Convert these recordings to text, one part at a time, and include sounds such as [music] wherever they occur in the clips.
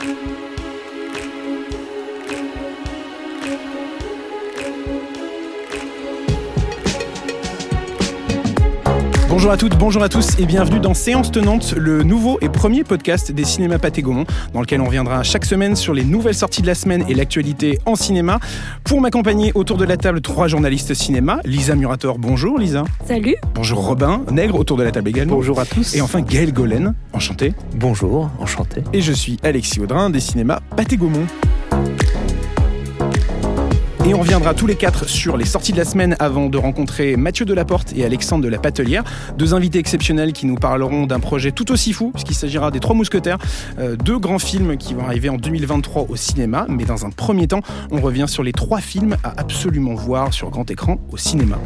thank you Bonjour à toutes, bonjour à tous et bienvenue dans Séance Tenante, le nouveau et premier podcast des cinémas Pathé Gaumont, dans lequel on reviendra chaque semaine sur les nouvelles sorties de la semaine et l'actualité en cinéma. Pour m'accompagner autour de la table, trois journalistes cinéma. Lisa Murator, bonjour Lisa. Salut. Bonjour Robin Nègre, autour de la table également. Bonjour à tous. Et enfin Gaël Golen, enchanté. Bonjour, enchanté. Et je suis Alexis Audrin des cinémas Pathé Gaumont. Et on reviendra tous les quatre sur les sorties de la semaine avant de rencontrer Mathieu Delaporte et Alexandre de la Patelière, deux invités exceptionnels qui nous parleront d'un projet tout aussi fou, puisqu'il s'agira des Trois Mousquetaires, euh, deux grands films qui vont arriver en 2023 au cinéma. Mais dans un premier temps, on revient sur les trois films à absolument voir sur grand écran au cinéma.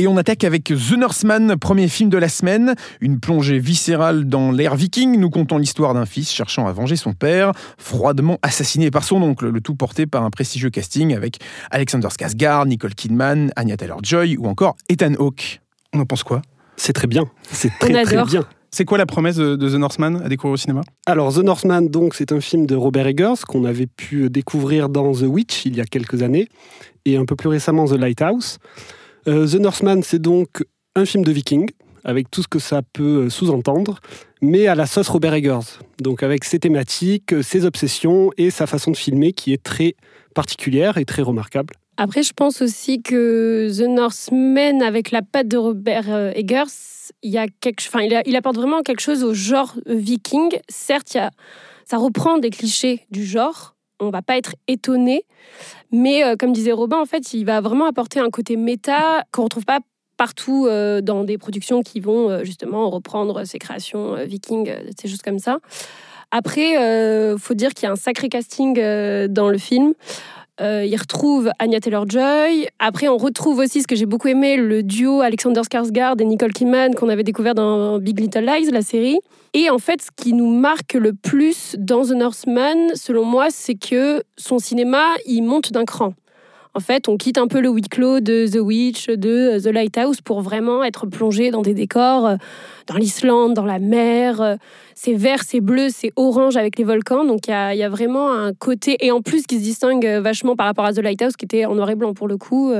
Et on attaque avec The Northman, premier film de la semaine. Une plongée viscérale dans l'ère viking. Nous contons l'histoire d'un fils cherchant à venger son père, froidement assassiné par son oncle. Le tout porté par un prestigieux casting avec Alexander Skarsgård, Nicole Kidman, Anya Taylor-Joy ou encore Ethan Hawke. On en pense quoi? C'est très bien. C'est très très bien. C'est quoi la promesse de, The Northman à découvrir au cinéma? Alors The Northman, donc, c'est un film de Robert Eggers qu'on avait pu découvrir dans The Witch il y a quelques années et un peu plus récemment The Lighthouse. Euh, The Northman, c'est donc un film de viking, avec tout ce que ça peut euh, sous-entendre, mais à la sauce Robert Eggers. Donc avec ses thématiques, ses obsessions et sa façon de filmer qui est très particulière et très remarquable. Après, je pense aussi que The Northman, avec la patte de Robert euh, Eggers, il, y a quelque... il, apporte vraiment quelque chose au genre viking. Certes, y a... ça reprend des clichés du genre, on va pas être étonné. Mais euh, comme disait Robin, en fait, il va vraiment apporter un côté méta qu'on retrouve pas partout euh, dans des productions qui vont euh, justement reprendre ces créations vikings, ces choses comme ça. Après, faut dire qu'il y a un sacré casting dans le film. Euh, il retrouve Anya Taylor-Joy. Après, on retrouve aussi ce que j'ai beaucoup aimé, le duo Alexander Skarsgård et Nicole Kidman qu'on avait découvert dans Big Little Lies, la série. Et en fait, ce qui nous marque le plus dans The Northman, selon moi, c'est que son cinéma, il monte d'un cran. En fait, on quitte un peu le huis clos de The Witch, de The Lighthouse pour vraiment être plongé dans des décors, euh, dans l'Islande, dans la mer. Euh, c'est vert, c'est bleu, c'est orange avec les volcans. Donc il y, a, vraiment un côté, et en plus qui se distingue euh, vachement par rapport à The Lighthouse, qui était en noir et blanc pour le coup.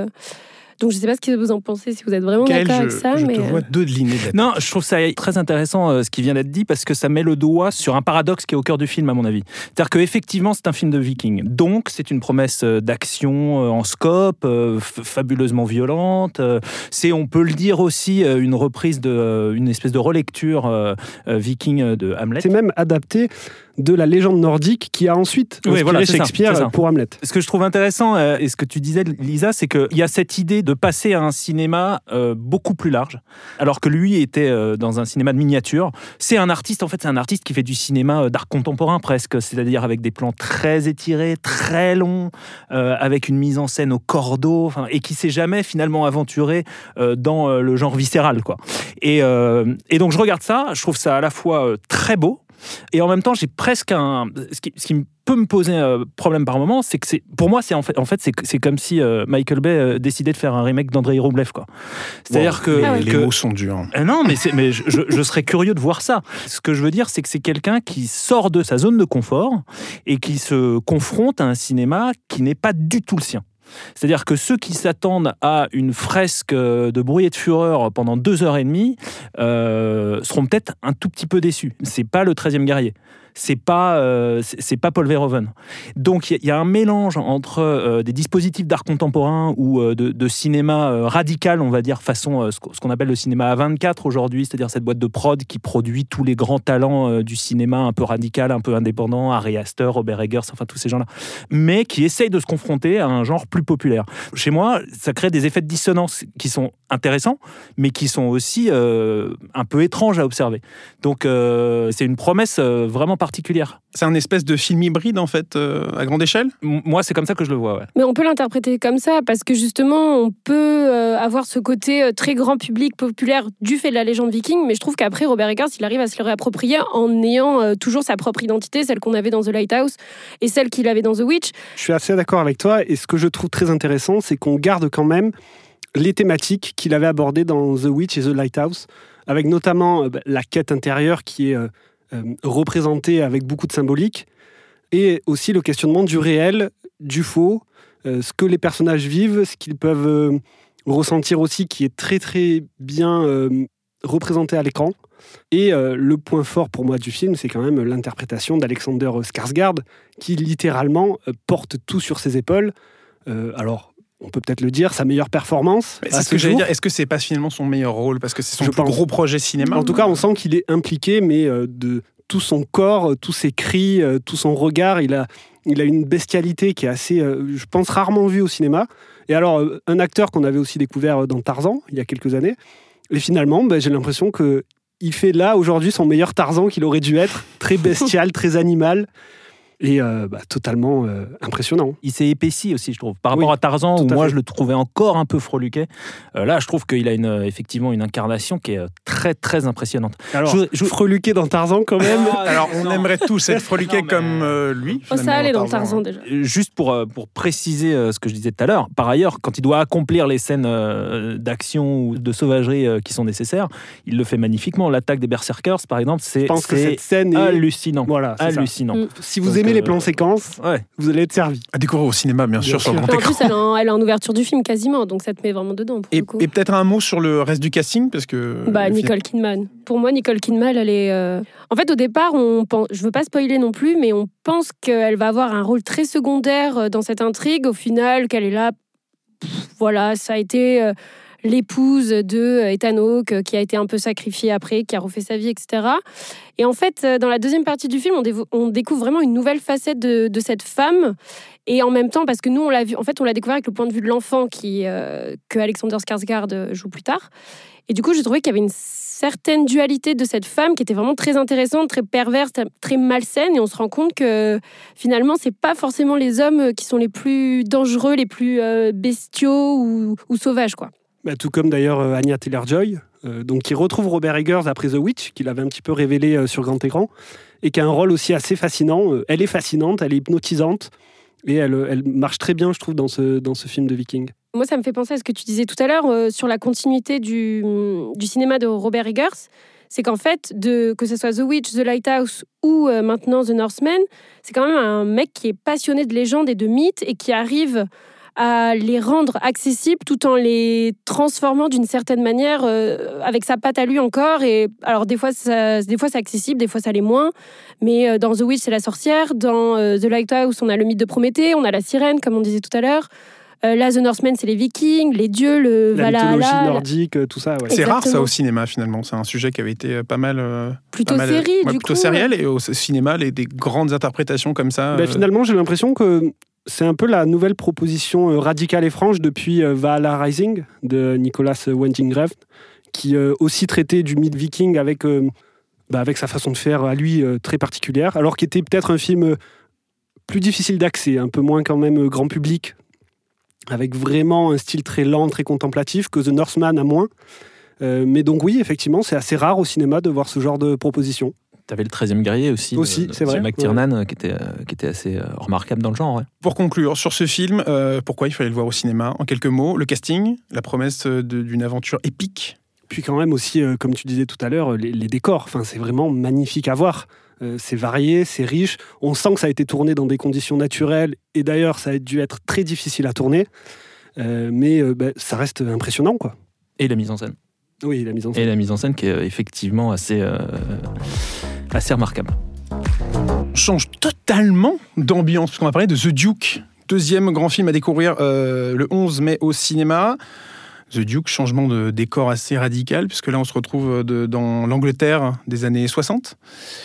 Donc je ne sais pas ce que vous en pensez, si vous êtes vraiment d'accord avec ça. Je mais te vois deux de Non, je trouve ça très intéressant euh, ce qui vient d'être dit parce que ça met le doigt sur un paradoxe qui est au cœur du film à mon avis. C'est-à-dire qu'effectivement c'est un film de viking. Donc c'est une promesse euh, d'action euh, en scope, fabuleusement violente. C'est, on peut le dire aussi, une reprise de, une espèce de relecture viking de Hamlet. C'est même adapté de la légende nordique qui a ensuite inspiré Shakespeare pour Hamlet. Ce que je trouve intéressant, et ce que tu disais, Lisa, c'est qu'il y a cette idée de passer à un cinéma euh, beaucoup plus large, alors que lui était euh, dans un cinéma de miniature. C'est un artiste, en fait, c'est un artiste qui fait du cinéma euh, d'art contemporain presque, c'est-à-dire avec des plans très étirés, très longs, avec une mise en scène au cordeau, et qui s'est jamais finalement aventuré dans le genre viscéral, quoi. Et, et donc je regarde ça, je trouve ça à la fois très beau, et en même temps, j'ai presque un. Ce qui, ce qui peut me poser un problème par moment, c'est que c'est pour moi, c'est en fait, en fait c'est comme si euh, Michael Bay euh, décidait de faire un remake d'Andrei Roublev. Quoi. C'est-à-dire que. Ah les, mots sont durs. Euh, non, mais, mais je, je, serais curieux de voir ça. Ce que je veux dire, c'est que c'est quelqu'un qui sort de sa zone de confort et qui se confronte à un cinéma qui n'est pas du tout le sien. C'est-à-dire que ceux qui s'attendent à une fresque de bruit et de fureur pendant deux heures et demie euh, seront peut-être un tout petit peu déçus. C'est pas le 13e guerrier c'est pas euh, c'est pas Paul Verhoeven. Donc il y, a un mélange entre euh, des dispositifs d'art contemporain ou euh, de, cinéma radical, on va dire façon ce qu'on appelle le cinéma A24 aujourd'hui, c'est-à-dire cette boîte de prod qui produit tous les grands talents du cinéma un peu radical, un peu indépendant, Harry Astor, Robert Eggers, enfin tous ces gens-là, mais qui essayent de se confronter à un genre plus populaire. Chez moi, ça crée des effets de dissonance qui sont intéressants, mais qui sont aussi un peu étranges à observer. Donc c'est une promesse vraiment particulière particulière. C'est un espèce de film hybride en fait, euh, à grande échelle? Moi, c'est comme ça que je le vois. Ouais. Mais on peut l'interpréter comme ça, parce que justement, on peut euh, avoir ce côté euh, très grand public, populaire, du fait de la légende viking, mais je trouve qu'après, Robert Eggers, il arrive à se le réapproprier en ayant toujours sa propre identité, celle qu'on avait dans The Lighthouse et celle qu'il avait dans The Witch. Je suis assez d'accord avec toi, et ce que je trouve très intéressant, c'est qu'on garde quand même les thématiques qu'il avait abordées dans The Witch et The Lighthouse, avec notamment bah, la quête intérieure qui est euh, représentée avec beaucoup de symbolique, et aussi le questionnement du réel, du faux, euh, ce que les personnages vivent, ce qu'ils peuvent euh, ressentir aussi, qui est très très bien représenté à l'écran. Et le point fort pour moi du film, c'est quand même l'interprétation d'Alexander Skarsgård, qui littéralement porte tout sur ses épaules. Alors, on peut peut-être le dire, sa meilleure performance. C'est ce que j'allais jour. dire. Est-ce que c'est pas finalement son meilleur rôle? Parce que c'est son Je plus pense. gros projet cinéma En tout cas, on sent qu'il est impliqué, mais euh, de tout son corps, euh, tous ses cris, euh, tout son regard, il a, il a une bestialité qui est assez, je pense, rarement vue au cinéma. Et alors, un acteur qu'on avait aussi découvert dans Tarzan, il y a quelques années. Et finalement, ben, j'ai l'impression que il fait là, aujourd'hui, son meilleur Tarzan qu'il aurait dû être. Très bestial, [laughs] très animal. Et euh, bah, totalement euh, impressionnant. Il s'est épaissi aussi, je trouve. Par rapport Oui, à Tarzan, où à moi fait. je le trouvais encore un peu freluquet, euh, là je trouve qu'il a une, effectivement une incarnation qui est euh, très très impressionnante. Alors, Je- je- freluqué dans Tarzan quand même. [laughs] Alors, on aimerait tous être freliqués [laughs] Non, mais- comme euh, lui. Oh, ça allait dans Tarzan déjà. Euh, Juste pour, euh, pour préciser euh, ce que je disais tout à l'heure, par ailleurs, quand il doit accomplir les scènes euh, d'action ou de sauvagerie euh, qui sont nécessaires, il le fait magnifiquement. L'attaque des Berserkers, par exemple, c'est Je pense que c'est cette scène est... hallucinant. Voilà, ça. hallucinant. Mm. Si vous Donc, aimez les euh, plans séquences, Ouais. vous allez être servi. À découvrir au cinéma, bien sûr, sur le En plus, elle est en, elle est en ouverture du film quasiment, donc ça te met vraiment dedans. Pour Et, peut-être un mot sur le reste du casting, parce que. Bah, le film- Nicole Kidman. Pour moi, Nicole Kidman, elle est. euh, En fait, au départ, on pense... je veux pas spoiler non plus, mais on pense qu'elle va avoir un rôle très secondaire euh, dans cette intrigue. Au final, qu'elle est là. pff, Voilà, ça a été euh, l'épouse de euh, Ethan Hawke euh, qui a été un peu sacrifiée après, qui a refait sa vie, etc. Et en fait, euh, dans la deuxième partie du film, on, découvre vraiment une nouvelle facette de, cette femme. Et en même temps, parce que nous, on l'a vu, en fait, on l'a découvert avec le point de vue de l'enfant que Alexander Skarsgård joue plus tard. Et du coup, j'ai trouvé qu'il y avait une certaine dualité de cette femme qui était vraiment très intéressante, très perverse, très malsaine. Et on se rend compte que finalement, c'est pas forcément les hommes qui sont les plus dangereux, les plus bestiaux ou, ou sauvages, quoi. Bah, tout comme d'ailleurs euh, Anya Taylor-Joy, euh, donc qui retrouve Robert Eggers après The Witch, qu'il avait un petit peu révélé euh, sur grand écran, et qui a un rôle aussi assez fascinant. Elle est fascinante, elle est hypnotisante, et elle, elle marche très bien, je trouve, dans ce, dans ce film de Viking. Moi, ça me fait penser à ce que tu disais tout à l'heure sur la continuité du, du cinéma de Robert Eggers. C'est qu'en fait, de, que ce soit The Witch, The Lighthouse ou maintenant The Northman, c'est quand même un mec qui est passionné de légendes et de mythes et qui arrive à les rendre accessibles tout en les transformant d'une certaine manière euh, avec sa patte à lui encore. Et alors des fois, ça, des fois c'est accessible, des fois ça l'est moins. Mais euh, dans The Witch, c'est la sorcière. Dans euh, The Lighthouse, on a le mythe de Prométhée, on a la sirène, comme on disait tout à l'heure. Euh, là, The Northman, c'est les Vikings, les dieux, le La mythologie Valhalla, la- nordique, tout ça, ouais. C'est rare ça au cinéma finalement. C'est un sujet qui avait été pas mal. euh, plutôt pas mal, série, ouais, du plutôt coup. sériel et au cinéma, les, des grandes interprétations comme ça. Bah, euh, finalement, j'ai l'impression que c'est un peu la nouvelle proposition euh, radicale et franche depuis euh, Valhalla Rising de Nicolas Winding qui euh, aussi traitait du mythe viking avec, bah, avec sa façon de faire à lui très particulière, alors qu'il était peut-être un film plus difficile d'accès, un peu moins quand même grand public, avec vraiment un style très lent, très contemplatif, que The Northman a moins. Mais donc oui, effectivement, c'est assez rare au cinéma de voir ce genre de proposition. T'avais le 13e guerrier aussi. de- Aussi, de c'est vrai, McTiernan, euh, qui, était, euh, qui était assez euh, remarquable dans le genre. ouais. Pour conclure sur ce film, euh, pourquoi il fallait le voir au cinéma En quelques mots, le casting, la promesse d'une aventure épique? Puis quand même aussi, euh, comme tu disais tout à l'heure, les, les décors. Enfin, c'est vraiment magnifique à voir. Euh, c'est varié, c'est riche. On sent que ça a été tourné dans des conditions naturelles. Et d'ailleurs, ça a dû être très difficile à tourner. Euh, mais euh, bah, ça reste impressionnant, quoi. Et la mise en scène. Oui, la mise en Et scène. la mise en scène qui est effectivement assez, euh, assez remarquable. On change totalement d'ambiance, parce qu'on va parler de The Duke, deuxième grand film à découvrir euh, le 11 mai au cinéma. The Duke, changement de décor assez radical, puisque là on se retrouve euh, de- dans l'Angleterre des années 60.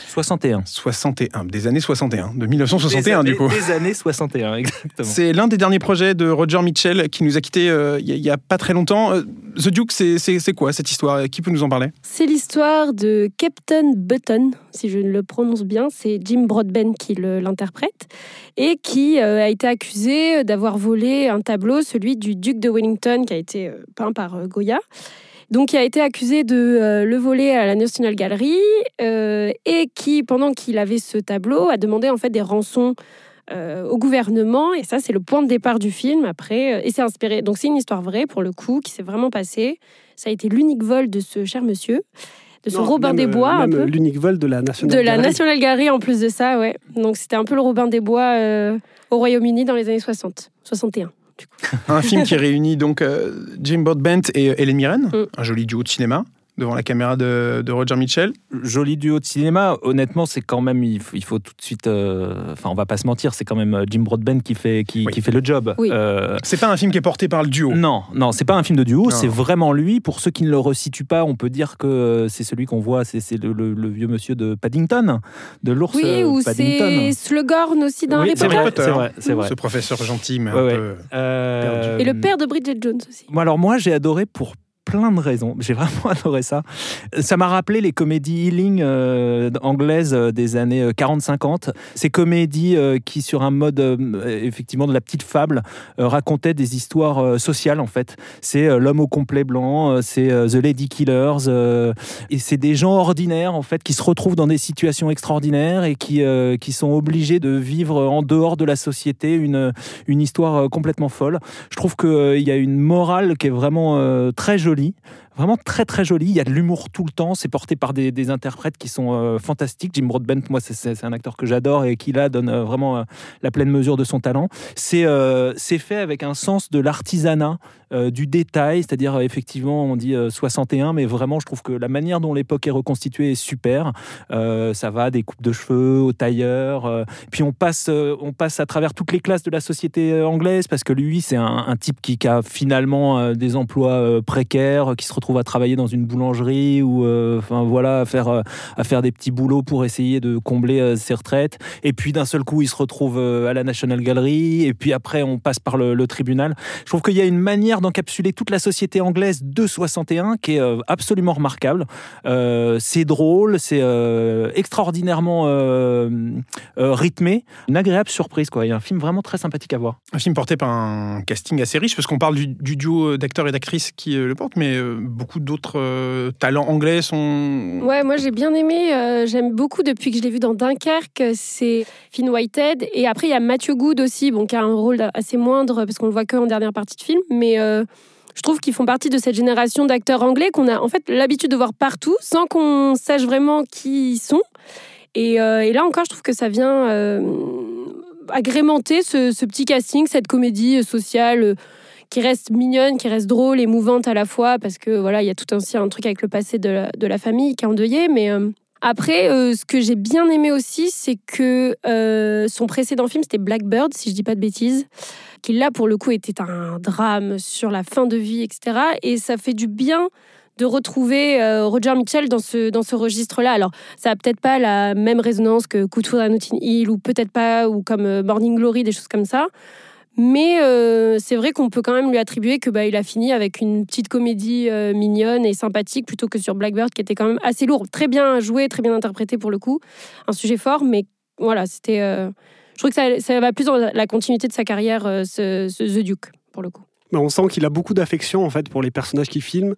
61. 61, des années 61, de 1961 Des du coup. années- Des années 61, [laughs] exactement. C'est l'un des derniers projets de Roger Mitchell qui nous a quittés euh, il y, a pas très longtemps. Euh, The Duke, c'est- c'est c'est quoi cette histoire? Qui peut nous en parler? C'est l'histoire de Captain Button, si je le prononce bien, c'est Jim Broadbent qui l'interprète, et qui euh, a été accusé d'avoir volé un tableau, celui du duc de Wellington, qui a été euh, peint par euh, Goya. Donc, il a été accusé de euh, le voler à la National Gallery, euh, et qui, pendant qu'il avait ce tableau, a demandé en fait des rançons euh, au gouvernement. Et ça, c'est le point de départ du film. Après, euh, et c'est inspiré. Donc, c'est une histoire vraie pour le coup, qui s'est vraiment passée. Ça a été l'unique vol de ce cher monsieur. de ce Non, Robin même, des Bois un peu. l'unique vol de la National De la Gallery. National Gallery en plus de ça, ouais. Donc c'était un peu le Robin des Bois euh, au Royaume-Uni dans les années 60, 61. Un film qui réunit donc euh, Jim Broadbent et Helen Mirren, Mm. un joli duo de cinéma devant la caméra de, de Roger Mitchell. Joli duo de cinéma. Honnêtement, c'est quand même, il faut, il faut tout de suite. euh, Enfin, on va pas se mentir, c'est quand même euh, Jim Broadbent qui fait, qui, Oui. qui fait le job. Oui. Euh, C'est pas un film qui est porté par le duo. non, non, c'est pas un film de duo, c'est vraiment lui. Pour ceux qui ne le resituent pas, on peut dire que c'est celui qu'on voit, c'est c'est le, le- le vieux monsieur de Paddington, de l'ours Oui, ou c'est Slughorn aussi dans Oui, Harry c'est Potter. c'est vrai, c'est vrai. Ce professeur gentil, mais Ouais, un ouais. peu. Euh, Et le père de Bridget Jones aussi. Moi, alors moi, j'ai adoré pour plein de raisons. [laughs] J'ai vraiment adoré ça. Ça m'a rappelé les comédies healing euh, anglaises euh, des années euh, 40-50. Ces comédies euh, qui, sur un mode euh, effectivement de la petite fable, euh, racontaient des histoires euh, sociales en fait. C'est euh, l'homme au complet blanc, euh, c'est euh, The Lady Killers, euh, et c'est des gens ordinaires en fait qui se retrouvent dans des situations extraordinaires et qui, euh, qui sont obligés de vivre en dehors de la société une, une histoire euh, complètement folle. Je trouve qu'il y a une morale qui est vraiment euh, très jolie joli. Vraiment très très jolie. Il y a de l'humour tout le temps. C'est porté par des, interprètes qui sont euh, fantastiques. Jim Broadbent, moi, c'est- un acteur que j'adore et qui là donne euh, vraiment euh, la pleine mesure de son talent. C'est c'est fait avec un sens de l'artisanat, du détail. C'est-à-dire, effectivement, on dit euh, 61, mais vraiment, je trouve que la manière dont l'époque est reconstituée est super. Ça va des coupes de cheveux au tailleur. puis on passe, on passe à travers toutes les classes de la société anglaise parce que lui, c'est un, type qui, qui a finalement des emplois précaires, qui se retrouve à travailler dans une boulangerie ou, euh, enfin voilà, à faire, euh, à faire des petits boulots pour essayer de combler euh, ses retraites. Et puis d'un seul coup, il se retrouve à la National Gallery. Et puis après, on passe par le, tribunal. Je trouve qu'il y a une manière d'encapsuler toute la société anglaise de 61 qui est absolument remarquable. C'est drôle, c'est extraordinairement rythmé, une agréable surprise quoi. Il y a un film vraiment très sympathique à voir. Un film porté par un casting assez riche, parce qu'on parle du, du duo d'acteurs et d'actrices qui le porte, mais beaucoup d'autres euh, talents anglais sont. Ouais, moi j'ai bien aimé. euh, J'aime beaucoup depuis que je l'ai vu dans Dunkerque. C'est Finn Whitehead. Et après, il y a Matthew Good aussi, bon, qui a un rôle assez moindre parce qu'on le voit que en dernière partie de film. Mais euh, je trouve qu'ils font partie de cette génération d'acteurs anglais qu'on a en fait l'habitude de voir partout sans qu'on sache vraiment qui ils sont. Et, là encore, je trouve que ça vient agrémenter ce, petit casting, cette comédie sociale qui reste mignonne, qui reste drôle, émouvante à la fois, parce que voilà, il y a tout aussi un truc avec le passé de la, de la famille qui est endeuillé. Mais euh, après, euh, ce que j'ai bien aimé aussi, c'est que euh, son précédent film, c'était Blackbird, si je dis pas de bêtises, qui là, pour le coup, était un drame sur la fin de vie, etc. Et ça fait du bien de retrouver Roger Mitchell dans ce, dans ce registre-là. Alors, ça a peut-être pas la même résonance que Coup de foudre à Notting Hill, ou peut-être pas, ou comme Morning Glory, des choses comme ça. Mais euh, c'est vrai qu'on peut quand même lui attribuer que bah, il a fini avec une petite comédie euh, mignonne et sympathique plutôt que sur Blackbird qui était quand même assez lourd, très bien joué, très bien interprété pour le coup, un sujet fort, mais voilà, c'était. euh, je trouve que ça, va plus dans la continuité de sa carrière, ce, The Duke pour le coup. On sent qu'il a beaucoup d'affection en fait pour les personnages qu'il filme,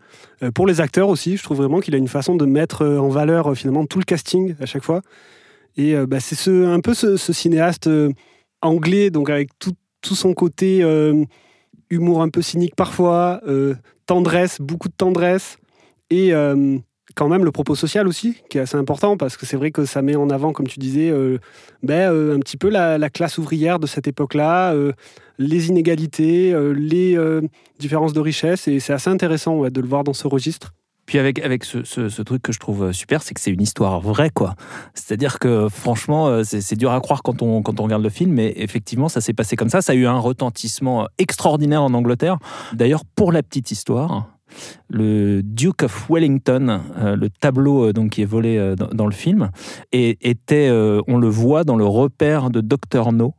pour les acteurs aussi. Je trouve vraiment qu'il a une façon de mettre en valeur finalement tout le casting à chaque fois. Et bah, c'est ce, un peu ce, ce cinéaste anglais, donc avec tout, tout son côté euh, humour un peu cynique parfois, euh, tendresse, beaucoup de tendresse, et euh, quand même le propos social aussi, qui est assez important parce que c'est vrai que ça met en avant, comme tu disais, ben, un petit peu la, la classe ouvrière de cette époque-là, les inégalités, les différences de richesse, et c'est assez intéressant de le voir dans ce registre. Puis avec, avec ce, ce- truc que je trouve super, c'est que c'est une histoire vraie, quoi. C'est-à-dire que franchement, euh, c'est dur à croire quand on, quand on regarde le film, mais effectivement, ça s'est passé comme ça. Ça a eu un retentissement extraordinaire en Angleterre. D'ailleurs, pour la petite histoire, le Duke of Wellington, euh, le tableau euh, donc qui est volé euh, dans, le film, était, euh, on le voit dans le repère de Dr No.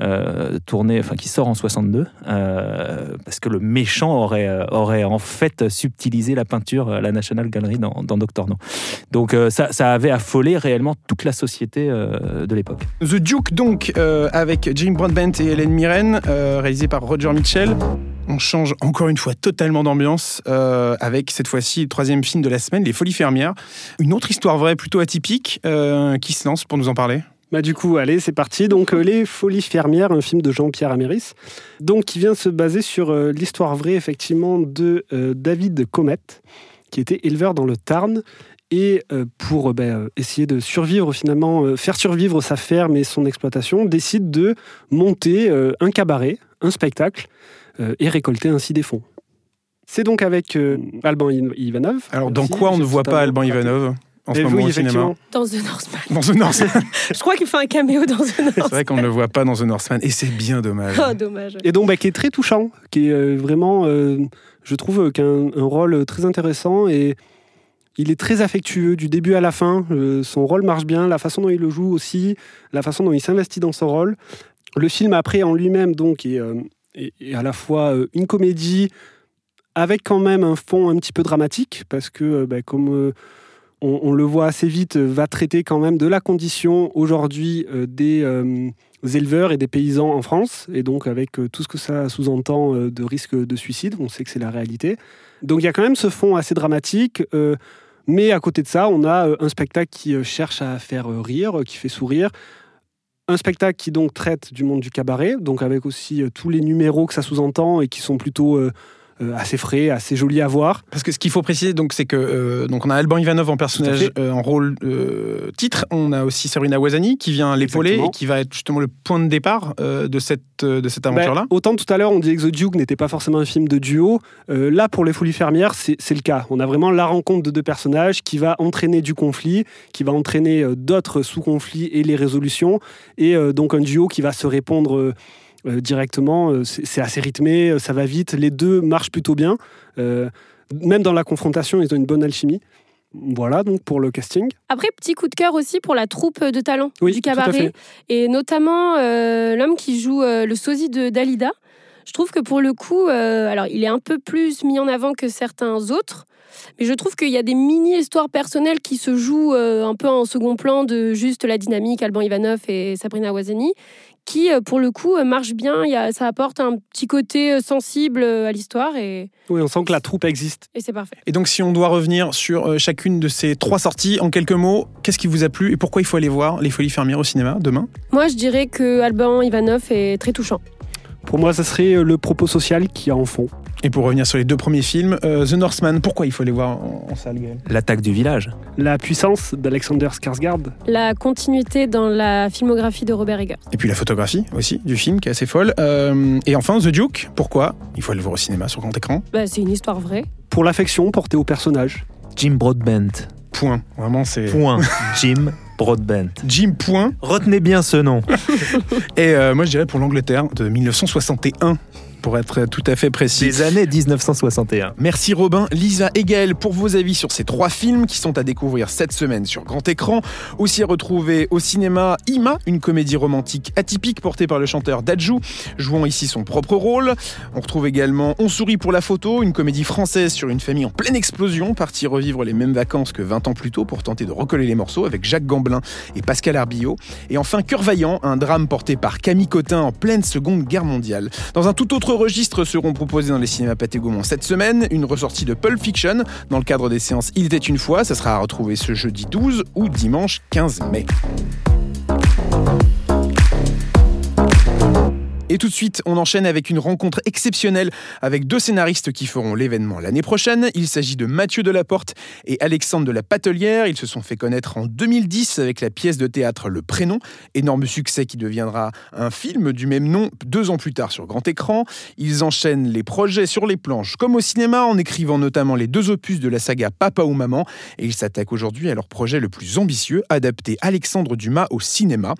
Euh, tourné, enfin qui sort en 62, euh, parce que le méchant aurait, euh, aurait en fait subtilisé la peinture à la National Gallery dans, Doctor No. Donc ça, ça avait affolé réellement toute la société de l'époque. The Duke, donc, avec Jim Broadbent et Helen Mirren, réalisé par Roger Mitchell. On change encore une fois totalement d'ambiance avec cette fois-ci le troisième film de la semaine, Les Folies Fermières. Une autre histoire vraie plutôt atypique qui se lance pour nous en parler? Bah du coup, allez, c'est parti. Donc, euh, Les Folies Fermières, un film de Jean-Pierre Améris, donc qui vient se baser sur euh, l'histoire vraie, effectivement, de euh, David Comet, qui était éleveur dans le Tarn. et pour euh, essayer de survivre finalement, faire survivre sa ferme et son exploitation, décide de monter un cabaret, un spectacle et récolter ainsi des fonds. C'est donc avec Alban Iv- Ivanov. Alors, dans quoi on ne voit pas Alban. Ivanov? En ce moment oui, au cinéma. Dans The Northman. Dans The Northman. [laughs] Je crois qu'il fait un caméo dans The C'est Northman. vrai qu'on ne le voit pas dans The Northman et c'est bien dommage. Oh, dommage. Et donc, bah, qui est très touchant, qui est euh, vraiment, euh, je trouve, euh, qu'un un rôle très intéressant et il est très affectueux du début à la fin. Euh, son rôle marche bien, la façon dont il le joue aussi, la façon dont il s'investit dans son rôle. Le film après en lui-même donc est, euh, est- est à la fois euh, une comédie avec quand même un fond un petit peu dramatique parce que euh, bah, comme euh, on, le voit assez vite, euh, va traiter quand même de la condition aujourd'hui euh, des euh, éleveurs et des paysans en France, et donc avec tout ce que ça sous-entend de risque de suicide, on sait que c'est la réalité. Donc il y a quand même ce fond assez dramatique, mais à côté de ça, on a un spectacle qui cherche à faire rire, qui fait sourire. Un spectacle qui donc traite du monde du cabaret, donc avec aussi tous les numéros que ça sous-entend et qui sont plutôt assez frais, assez jolis à voir. Parce que ce qu'il faut préciser, donc, c'est que euh, donc on a Alban Ivanov en personnage, euh, en rôle euh, titre. On a aussi Sabrina Wazani qui vient l'épauler et qui va être justement le point de départ euh, de cette euh, de cette aventure-là. Ben, autant tout à l'heure, on disait que The Duke n'était pas forcément un film de duo. Euh, là, pour Les Folies Fermières, c'est c'est le cas. On a vraiment la rencontre de deux personnages qui va entraîner du conflit, qui va entraîner euh, d'autres sous-conflits et les résolutions. Et euh, donc un duo qui va se répondre euh, euh, directement. Euh, C'est assez rythmé, euh, ça va vite. Les deux marchent plutôt bien. Euh, même dans la confrontation, ils ont une bonne alchimie. Voilà donc pour le casting. Après, petit coup de cœur aussi pour la troupe de talent Oui, du cabaret. Et notamment euh, l'homme qui joue euh, le sosie de Dalida. Je trouve que pour le coup, euh, alors il est un peu plus mis en avant que certains autres. Mais je trouve qu'il y a des mini-histoires personnelles qui se jouent euh, un peu en second plan de juste la dynamique Alban Ivanov et Sabrina Wazani, qui euh, pour le coup euh, marchent bien. Il y a, ça apporte un petit côté euh, sensible à l'histoire et, Oui, on sent que la troupe existe. et c'est parfait. Et donc, si on doit revenir sur chacune de ces trois sorties en quelques mots, qu'est-ce qui vous a plu et pourquoi il faut aller voir Les Folies Fermières au cinéma demain? Moi, je dirais que Alban Ivanov est très touchant. Pour moi, ça serait le propos social qui a en fond. Et pour revenir sur les deux premiers films, euh, The Northman, pourquoi il faut aller voir en, en salle, L'attaque du village. La puissance d'Alexander Skarsgård. La continuité dans la filmographie de Robert Eggers. Et puis la photographie aussi du film qui est assez folle. Euh, et enfin, The Duke, pourquoi? Il faut aller le voir au cinéma sur grand écran. Bah, c'est une histoire vraie. Pour l'affection portée au personnage. Jim Broadbent. Point. Vraiment, c'est. Point. Jim Broadbent. Jim Point. Retenez bien ce nom. [laughs] Et euh, moi, je dirais pour l'Angleterre de 1961, pour être tout à fait précis. Des années 1961. Merci Robin, Lisa et Gaël pour vos avis sur ces trois films qui sont à découvrir cette semaine sur grand écran. Aussi à retrouver au cinéma Ima, une comédie romantique atypique portée par le chanteur Dajou, jouant ici son propre rôle. On retrouve également On sourit pour la photo, une comédie française sur une famille en pleine explosion, partie revivre les mêmes vacances que 20 ans plus tôt pour tenter de recoller les morceaux avec Jacques Gamblin et Pascal Arbillot. Et enfin Cœur vaillant, un drame porté par Camille Cotin en pleine Seconde Guerre mondiale. Dans un tout autre registre seront proposés dans les cinémas Pathé Gaumont cette semaine une ressortie de Pulp Fiction dans le cadre des séances Il était une fois. Ça sera à retrouver ce jeudi 12 ou dimanche 15 mai. Et tout de suite, on enchaîne avec une rencontre exceptionnelle avec deux scénaristes qui feront l'événement l'année prochaine. Il s'agit de Mathieu Delaporte et Alexandre de la Patelière. Ils se sont fait connaître en 2010 avec la pièce de théâtre Le Prénom, énorme succès qui deviendra un film du même nom deux ans plus tard sur grand écran. Ils enchaînent les projets sur les planches comme au cinéma en écrivant notamment les deux opus de la saga Papa ou Maman et ils s'attaquent aujourd'hui à leur projet le plus ambitieux, adapter Alexandre Dumas au cinéma.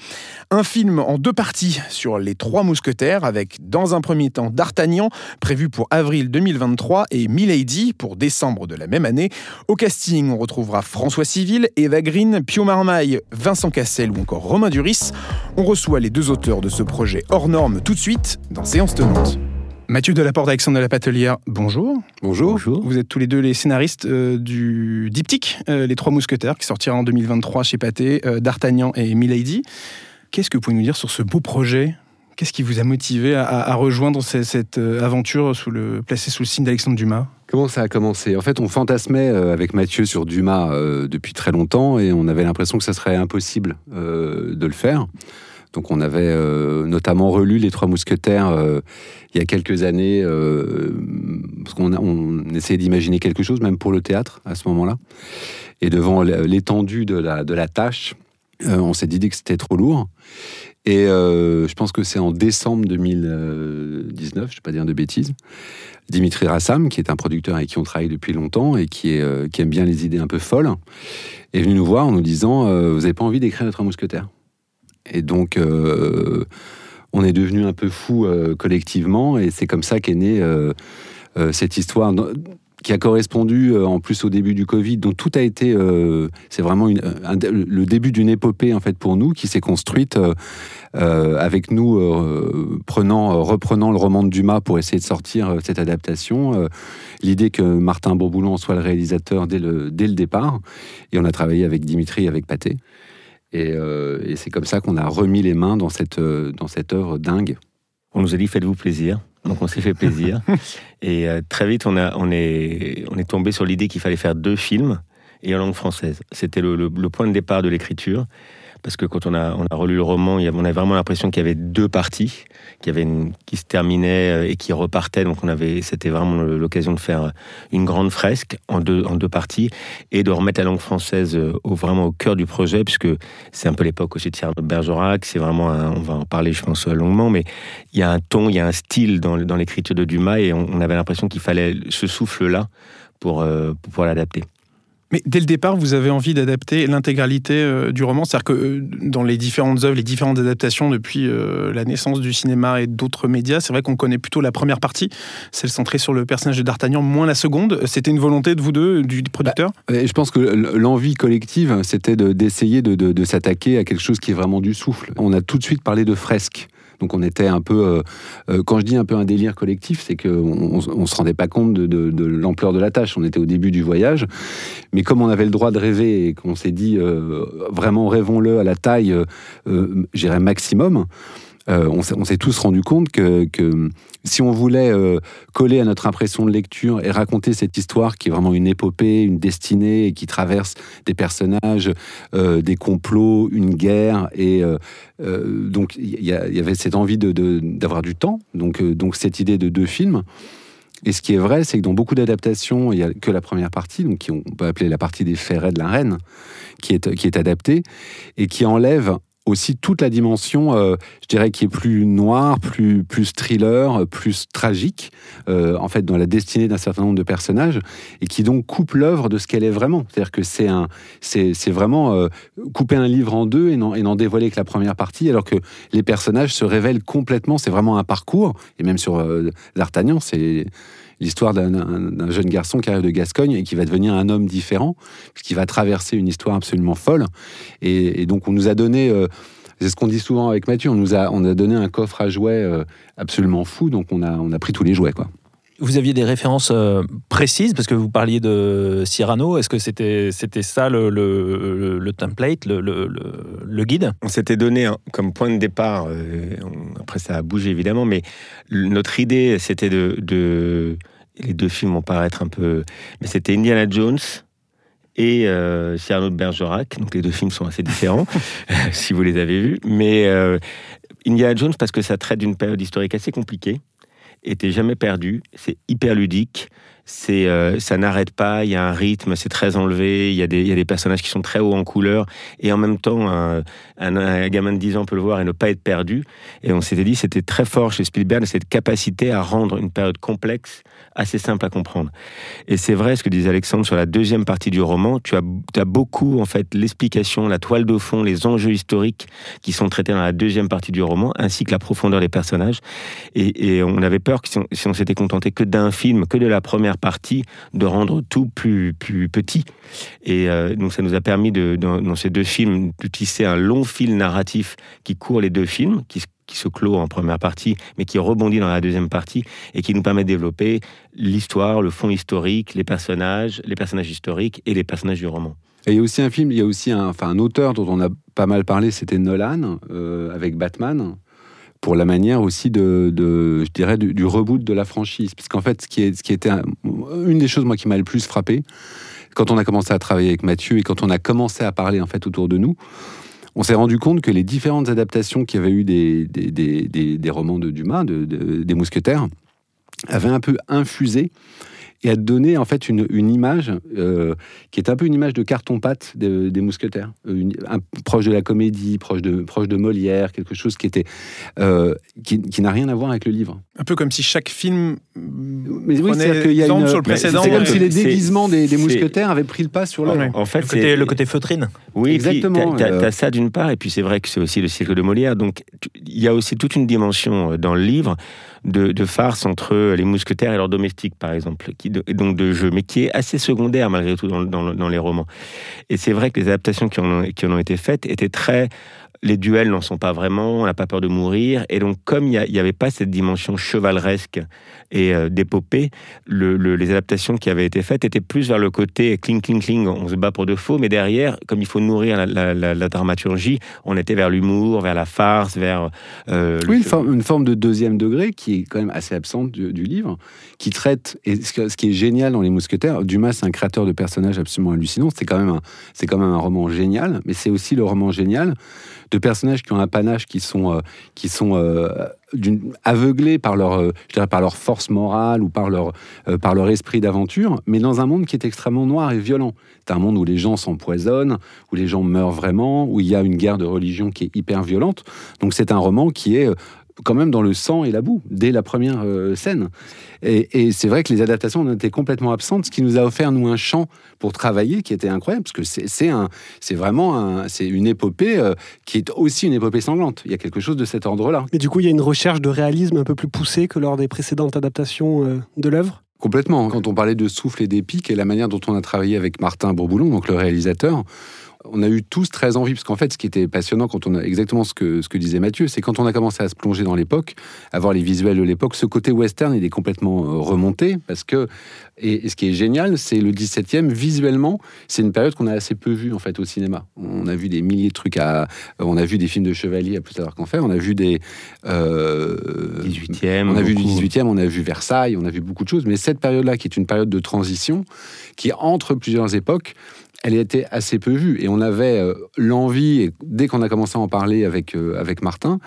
Un film en deux parties sur les trois mousquetaires avec dans un premier temps D'Artagnan prévu pour avril 2023 et Milady pour décembre de la même année. Au casting, on retrouvera François Civil, Eva Green, Pio Marmaille, Vincent Cassel ou encore Romain Duris. On reçoit les deux auteurs de ce projet hors norme tout de suite dans Séance Tenante. Mathieu Delaporte, Alexandre de la Patelière, bonjour. Bonjour. Vous êtes tous les deux les scénaristes euh, du diptyque euh, Les Trois Mousquetaires qui sortira en 2023 chez Pathé, euh, D'Artagnan et Milady. Qu'est-ce que vous pouvez nous dire sur ce beau projet? Qu'est-ce qui vous a motivé à, rejoindre cette, euh, aventure placée sous le signe d'Alexandre Dumas? Comment ça a commencé? En fait, on fantasmait euh, avec Mathieu sur Dumas euh, depuis très longtemps et on avait l'impression que ça serait impossible de le faire. Donc on avait notamment relu Les Trois Mousquetaires il y a quelques années, parce qu'on essayait d'imaginer quelque chose, même pour le théâtre, à ce moment-là. Et devant l'étendue de la, tâche, on s'est dit que c'était trop lourd. Et euh, je pense que c'est en décembre 2019, je ne vais pas dire de bêtises, Dimitri Rassam, qui est un producteur avec qui on travaille depuis longtemps et qui, euh, aime bien les idées un peu folles, est venu nous voir en nous disant euh, Vous n'avez pas envie d'écrire notre mousquetaire? Et donc, euh, on est devenu un peu fou euh, collectivement, et c'est comme ça qu'est née euh, euh, cette histoire qui a correspondu euh, en plus au début du Covid. Donc tout a été, euh, c'est vraiment un- le début d'une épopée en fait pour nous qui s'est construite euh, euh, avec nous euh, prenant, euh, reprenant le roman de Dumas pour essayer de sortir euh, cette adaptation. euh, L'idée que Martin Bourboulon soit le réalisateur dès le, dès le départ. Et on a travaillé avec Dimitri et avec Pathé. Et, euh, et c'est comme ça qu'on a remis les mains dans cette, euh, dans cette œuvre dingue. On nous a dit faites-vous plaisir. Donc on s'est fait plaisir. [laughs] et euh, très vite, on, a, on, est, on est tombé sur l'idée qu'il fallait faire deux films et en langue française. C'était le, le- le point de départ de l'écriture. Parce que quand on a, relu le roman, on avait vraiment l'impression qu'il y avait deux parties, qu'il y avait une, qui se terminait euh, et qui repartait. Donc c'était vraiment l'occasion de faire une grande fresque en deux, parties et de remettre la langue française euh, au, vraiment au cœur du projet, puisque c'est un peu l'époque aussi de Cyrano Bergerac. C'est vraiment, on va en parler, je pense, longuement, mais il y a un ton, il y a un style dans, l'écriture de Dumas et on, avait l'impression qu'il fallait ce souffle-là pour, euh, pour pouvoir l'adapter. Mais dès le départ, vous avez envie d'adapter l'intégralité euh, du roman. C'est-à-dire que euh, dans les différentes œuvres, les différentes adaptations depuis euh, la naissance du cinéma et d'autres médias, c'est vrai qu'on connaît plutôt la première partie, celle centrée sur le personnage de D'Artagnan, moins la seconde. C'était une volonté de vous deux, du producteur? Et je pense que l'envie collective, c'était de- d'essayer de, s'attaquer à quelque chose qui est vraiment du souffle. On a tout de suite parlé de fresques. Donc on était un peu, quand je dis un peu un délire collectif, c'est qu'on on, on se rendait pas compte de, de- de l'ampleur de la tâche. On était au début du voyage, mais comme on avait le droit de rêver et qu'on s'est dit euh, vraiment rêvons-le à la taille, euh, euh, j'irais maximum. euh, on s'est tous rendu compte que, si on voulait coller à notre impression de lecture et raconter cette histoire qui est vraiment une épopée, une destinée et qui traverse des personnages, des complots, une guerre et donc il y, avait cette envie d'avoir du temps, donc cette idée de deux films. Et ce qui est vrai, c'est que dans beaucoup d'adaptations, il n'y a que la première partie, donc qui on peut appeler la partie des ferrets de la reine, qui est, qui est adaptée et qui enlève aussi toute la dimension, euh, je dirais, qui est plus noire, plus, plus thriller, plus tragique, euh, en fait, dans la destinée d'un certain nombre de personnages, et qui donc coupe l'œuvre de ce qu'elle est vraiment. C'est-à-dire que c'est un, c'est, vraiment euh, couper un livre en deux et n'en, dévoiler que la première partie, alors que les personnages se révèlent complètement. C'est vraiment un parcours, et même sur euh, D'Artagnan, c'est l'histoire d'un, jeune garçon qui arrive de Gascogne et qui va devenir un homme différent, qui va traverser une histoire absolument folle. Et, et donc on nous a donné, euh, c'est ce qu'on dit souvent avec Mathieu, on nous a, on a donné un coffre à jouets euh, absolument fou, donc on a, on a pris tous les jouets. Quoi. Vous aviez des références euh, précises parce que vous parliez de Cyrano. Est-ce que c'était c'était ça le, le, le- le template, le, guide? On s'était donné un- comme point de départ, euh, on- après ça a bougé évidemment, mais notre idée c'était de, de- Les deux films vont paraître un peu. Mais c'était Indiana Jones et euh, Cyrano de Bergerac. Donc les deux films sont assez différents, [laughs] [laughs] si vous les avez vus. Mais euh, Indiana Jones, parce que ça traite d'une période historique assez compliquée, était jamais perdu, c'est hyper ludique. C'est, euh, ça n'arrête pas, il y a un rythme, c'est très enlevé, il y, a des, y a des personnages qui sont très hauts en couleur, et en même temps, un, un- un gamin de 10 ans peut le voir et ne pas être perdu. Et on s'était dit, c'était très fort chez Spielberg, cette capacité à rendre une période complexe assez simple à comprendre. Et c'est vrai ce que disait Alexandre sur la deuxième partie du roman, tu as, beaucoup, en fait, l'explication, la toile de fond, les enjeux historiques qui sont traités dans la deuxième partie du roman, ainsi que la profondeur des personnages. Et, on avait peur que si on, s'était contenté que d'un film, que de la première partie, de rendre tout plus, plus petit. Et euh, donc ça nous a permis, dans, dans ces deux films, de tisser un long fil narratif qui court les deux films, qui, se- qui se clôt en première partie, mais qui rebondit dans la deuxième partie, et qui nous permet de développer l'histoire, le fond historique, les personnages, les personnages historiques et les personnages du roman. Il y a aussi un film, il y a aussi un, enfin, un auteur dont on a pas mal parlé, c'était Nolan, euh, avec Batman, pour la manière aussi de, je dirais, du, reboot de la franchise. Parce qu'en fait, ce qui, est, ce qui était un- une des choses, moi, qui m'a le plus frappé, quand on a commencé à travailler avec Mathieu et quand on a commencé à parler, en fait, autour de nous, on s'est rendu compte que les différentes adaptations qu'il y avait eu des, romans de Dumas, de- de- des mousquetaires, avaient un peu infusé et a donné en fait une, une image euh, qui est un peu une image de carton-pâte de- des mousquetaires, Euh, une- un- proche de la comédie, proche de, proche de Molière, quelque chose qui était euh, qui, qui n'a rien à voir avec le livre. Un peu comme si chaque film Mais oui, c'est-à-dire qu'il y a une- sur le précédent. C'est comme si les c'est- déguisements des, des c'est- mousquetaires avaient pris le pas sur l'œuvre. En fait, Le côté, c'est- le côté feutrine. Oui, Exactement, T'as euh. t'as ça d'une part, et puis c'est vrai que c'est aussi le cycle de Molière. Donc tu- il y a aussi toute une dimension dans le livre de, de farce entre les mousquetaires et leurs domestiques, par exemple, qui, de- donc de jeu, mais qui est assez secondaire malgré tout dans, les romans. Et c'est vrai que les adaptations qui qui en ont été faites étaient très les duels n'en sont pas vraiment, on n'a pas peur de mourir. Et donc, comme il n'y avait pas cette dimension chevaleresque et euh, d'épopée, le- le- les adaptations qui avaient été faites étaient plus vers le côté cling, cling, cling, on se bat pour de faux, mais derrière, comme il faut nourrir la, la- la- la dramaturgie, on était vers l'humour, vers la farce, vers... euh, Oui, une forme, une forme de deuxième degré qui est quand même assez absente du, du livre, qui traite, et ce, qui est génial dans Les Mousquetaires, Dumas, c'est un créateur de personnages absolument hallucinant, c'est quand, même un- c'est quand même un roman génial, mais c'est aussi le roman génial de personnages qui ont un panache, qui sont, euh, qui sont euh, aveuglés par leur, euh, je dirais, par leur force morale ou par leur, par leur esprit d'aventure, mais dans un monde qui est extrêmement noir et violent. C'est un monde où les gens s'empoisonnent, où les gens meurent vraiment, où il y a une guerre de religion qui est hyper violente. Donc c'est un roman qui est quand même dans le sang et la boue, dès la première euh, scène. Et, et c'est vrai que les adaptations ont été complètement absentes, ce qui nous a offert, nous, un champ pour travailler qui était incroyable, parce que c'est c'est un- c'est vraiment un- c'est une épopée euh, qui est aussi une épopée sanglante. Il y a quelque chose de cet ordre-là. Mais du coup, il y a une recherche de réalisme un peu plus poussée que lors des précédentes adaptations euh, de l'œuvre? Complètement. Quand on parlait de souffle et d'épique et la manière dont on a travaillé avec Martin Bourboulon, donc le réalisateur, on a eu tous très envie, parce qu'en fait, ce qui était passionnant quand on a exactement ce que, ce que disait Mathieu, c'est quand on a commencé à se plonger dans l'époque, à voir les visuels de l'époque, ce côté western, il est complètement euh, remonté, parce que, et, et ce qui est génial, c'est le 17e, visuellement, c'est une période qu'on a assez peu vue, en fait, au cinéma. On a vu des milliers de trucs à, on a vu des films de chevaliers à plus tard qu'en faire, on a vu des, euh, 18e. on a vu du beaucoup. 18e, on a vu Versailles, on a vu beaucoup de choses, mais cette période-là, qui est une période de transition, qui est entre plusieurs époques, elle était assez peu vue. Et on avait euh, l'envie, dès qu'on a commencé à en parler avec, euh, avec Martin,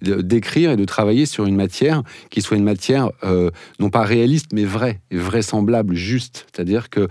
d'écrire et de travailler sur une matière qui soit une matière euh, non pas réaliste, mais vraie, vraisemblable, juste. C'est-à-dire que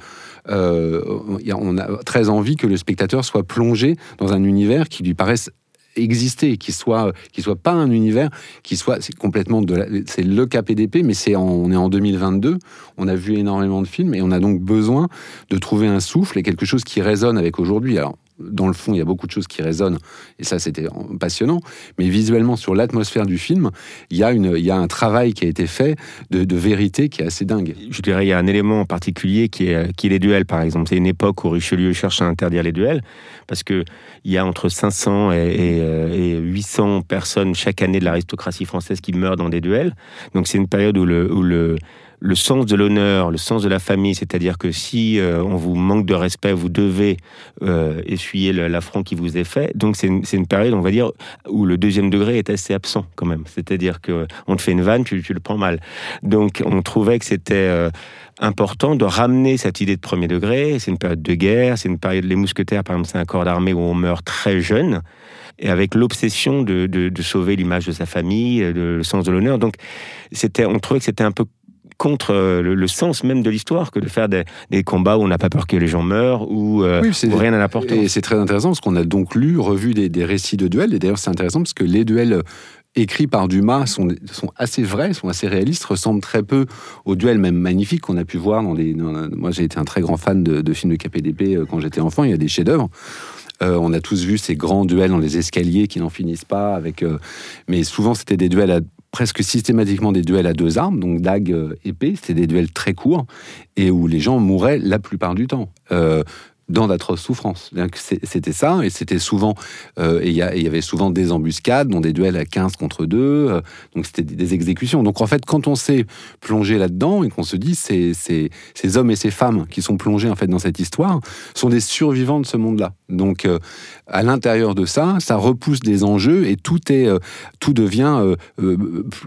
on a très envie que le spectateur soit plongé dans un univers qui lui paraisse exister, qui soit qui soit pas un univers qui soit c'est complètement de c'est le KPDP mais c'est on est en 2022 on a vu énormément de films et on a donc besoin de trouver un souffle et quelque chose qui résonne avec aujourd'hui dans le fond, il y a beaucoup de choses qui résonnent, et ça, c'était passionnant. Mais visuellement, sur l'atmosphère du film, il y, a une, il y a un travail qui a été fait de, vérité qui est assez dingue. je dirais, il y a un élément en particulier qui est, qui les duels, par exemple. C'est une époque où Richelieu cherche à interdire les duels, parce que il y a entre 500 et, et, euh, et 800 personnes chaque année de l'aristocratie française qui meurent dans des duels. Donc c'est une période où le, le sens de l'honneur, le sens de la famille, c'est-à-dire que si euh, on vous manque de respect, vous devez euh, essuyer l'affront qui vous est fait. Donc c'est une, une période, on va dire, où le deuxième degré est assez absent quand même. C'est-à-dire que on te fait une vanne, tu, le prends mal. Donc on trouvait que c'était euh, important de ramener cette idée de premier degré. C'est une période de guerre, c'est une période, les mousquetaires par exemple, c'est un corps d'armée où on meurt très jeune et avec l'obsession de, de- sauver l'image de sa famille, le sens de l'honneur. Donc on trouvait que c'était un peu contre euh, le, le sens même de l'histoire que de faire des, des combats où on n'a pas peur que les gens meurent ou, euh, Oui, c'est- où rien n'a d'importance. Et c'est très intéressant parce qu'on a donc lu, revu des, des récits de duels. Et d'ailleurs, c'est intéressant parce que les duels écrits par Dumas sont, sont assez vrais, sont assez réalistes, ressemblent très peu aux duels même magnifiques qu'on a pu voir dans des... dans- moi, j'ai été un très grand fan de, de films de KPDP euh, quand j'étais enfant. Il y a des chefs-d'œuvre. Euh, on a tous vu ces grands duels dans les escaliers qui n'en finissent pas. Avec, euh, mais souvent, c'était des duels à, presque systématiquement des duels à deux armes, donc dague, euh, épée. C'était des duels très courts et où les gens mouraient la plupart du temps. Euh, dans d'atroces souffrances. C'était ça, et c'était souvent, euh, il y, avait souvent des embuscades, dont des duels à 15 contre 2, euh, donc c'était des- exécutions. Donc en fait, quand on s'est plongé là-dedans et qu'on se dit, ces, ces, hommes et ces femmes qui sont plongés en fait dans cette histoire sont des survivants de ce monde-là. Donc, euh, à l'intérieur de ça, ça repousse des enjeux et tout, est, tout devient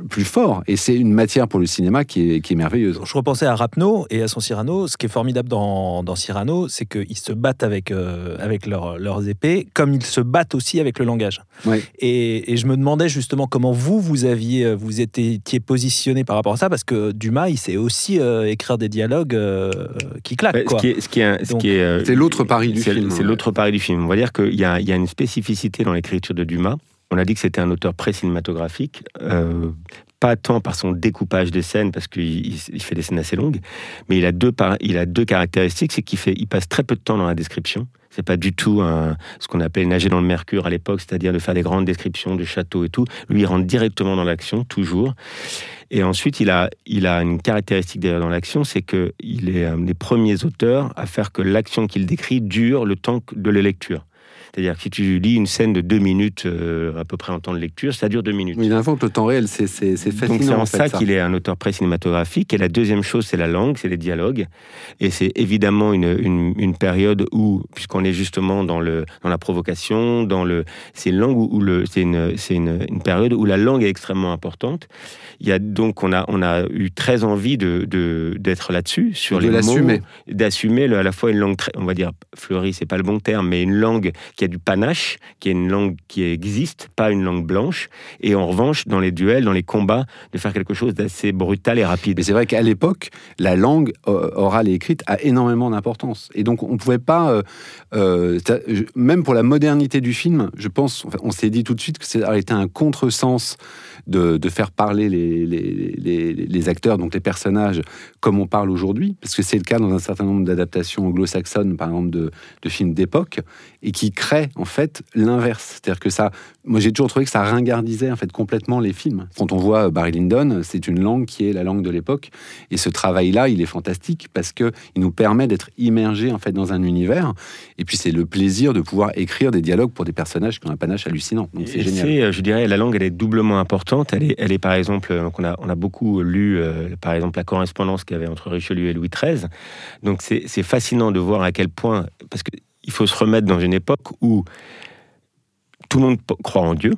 plus fort. Et c'est une matière pour le cinéma qui est, merveilleuse. Je repensais à Rapno et à son Cyrano. Ce qui est formidable dans, Cyrano, c'est qu'ils se battent avec, euh, avec leurs- leurs épées, comme ils se battent aussi avec le langage. Et, et je me demandais justement comment vous, vous aviez, euh, vous étiez positionné par rapport à ça, parce que Dumas, il sait aussi euh, écrire des dialogues euh, qui claquent. Quoi. Ce qui est, ce qui est, ce Donc, qui est, c'est l'autre pari du film, C'est l'autre pari du film. On va dire qu'il y a, il y a une spécificité dans l'écriture de Dumas. On a dit que c'était un auteur pré-cinématographique, euh, pas tant par son découpage des scènes, parce qu'il il- il fait des scènes assez longues, mais il a deux, il a deux caractéristiques, c'est qu'il fait, il passe très peu de temps dans la description. C'est pas du tout ce qu'on appelait nager dans le mercure à l'époque, c'est-à-dire de faire des grandes descriptions du château et tout. Lui, il rentre directement dans l'action, toujours. Et ensuite, il a, il a une caractéristique d'ailleurs dans l'action, c'est qu'il est un des premiers auteurs à faire que l'action qu'il décrit dure le temps de la lecture. C'est-à-dire que si tu lis une scène de deux minutes, euh, à peu près en temps de lecture, ça dure deux minutes. Il invente le temps réel, c'est fascinant. Donc c'est en, en fait, ça, ça. qu'il est un auteur pré-cinématographique. Et la deuxième chose, c'est la langue, c'est les dialogues. Et c'est évidemment une, une, une période où, puisqu'on est justement dans, le, dans la provocation, dans le, c'est une langue où, où le, c'est une, c'est une, une période où la langue est extrêmement importante. Il y a donc on a, on a eu très envie de, d'être là-dessus sur De les mots, d'assumer à la fois une langue, très, on va dire fleurie, c'est pas le bon terme, mais une langue qui a du panache, qui est une langue qui existe, pas une langue blanche. Et en revanche, dans les duels, dans les combats, de faire quelque chose d'assez brutal et rapide. Mais c'est vrai qu'à l'époque, la langue euh, orale et écrite a énormément d'importance. Et donc, on ne pouvait pas, euh, euh, même pour la modernité du film, je pense, on s'est dit tout de suite que ça aurait un contresens de, de faire parler les, acteurs, donc les personnages, comme on parle aujourd'hui, parce que c'est le cas dans un certain nombre d'adaptations anglo-saxonnes, par exemple, de films d'époque, et qui créent en fait l'inverse. C'est-à-dire que ça, moi j'ai toujours trouvé que ça ringardisait en fait complètement les films. Quand on voit Barry Lyndon, c'est une langue qui est la langue de l'époque, et ce travail-là, il est fantastique parce que il nous permet d'être immergé en fait dans un univers, et puis c'est le plaisir de pouvoir écrire des dialogues pour des personnages qui ont un panache hallucinant. Donc c'est génial. euh, je dirais, la langue, elle est doublement importante. Elle est, elle est par exemple, euh, donc on, a, on a beaucoup lu, euh, par exemple, la correspondance qu'il y avait entre Richelieu et Louis XIII. Donc c'est c'est fascinant de voir à quel point, parce qu'il faut se remettre dans une époque où tout le monde croit en Dieu.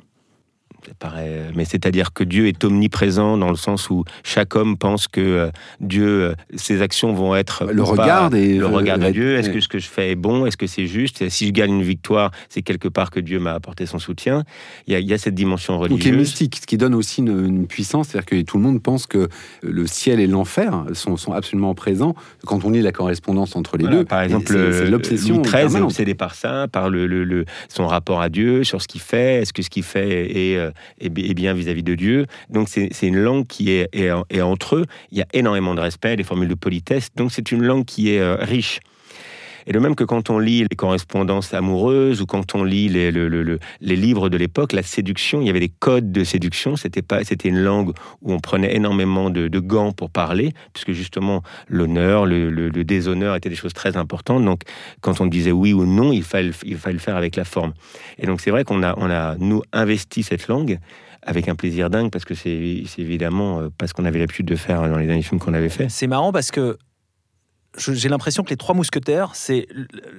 Ça paraît- mais c'est-à-dire que Dieu est omniprésent dans le sens où chaque homme pense que euh, Dieu, euh, ses actions vont être Le pas- regard et le regard de Dieu. Est-ce que ce que je fais est bon? Est-ce que c'est juste? Si je gagne une victoire, c'est quelque part que Dieu m'a apporté son soutien. Il y a, il y a cette dimension Ou qui est religieuse. mystique, ce qui donne aussi une, une puissance, c'est-à-dire que tout le monde pense que le ciel et l'enfer sont, sont absolument présents quand on lit la correspondance entre les Voilà, deux. par exemple, euh, l'obsession Louis XIII est obsédé par ça, par le, le- le- son rapport à Dieu, sur ce qu'il fait. Est-ce que ce qu'il fait est, euh, est bien vis-à-vis de Dieu Donc c'est une langue qui est, est entre eux. Il y a énormément de respect, des formules de politesse. Donc c'est une langue qui est euh, riche. Et de même que quand on lit les correspondances amoureuses ou quand on lit les, le- le- le- les livres de l'époque, la séduction, il y avait des codes de séduction. C'était pas, c'était une langue où on prenait énormément de, gants pour parler, puisque justement l'honneur, le, déshonneur étaient des choses très importantes. Donc quand on disait oui ou non, il fallait, il fallait le faire avec la forme. Et donc c'est vrai qu'on a, on a nous investi cette langue avec un plaisir dingue parce que c'est évidemment euh, pas ce qu'on avait l'habitude de faire dans les derniers films qu'on avait fait. C'est marrant parce que j'ai l'impression que Les Trois Mousquetaires, c'est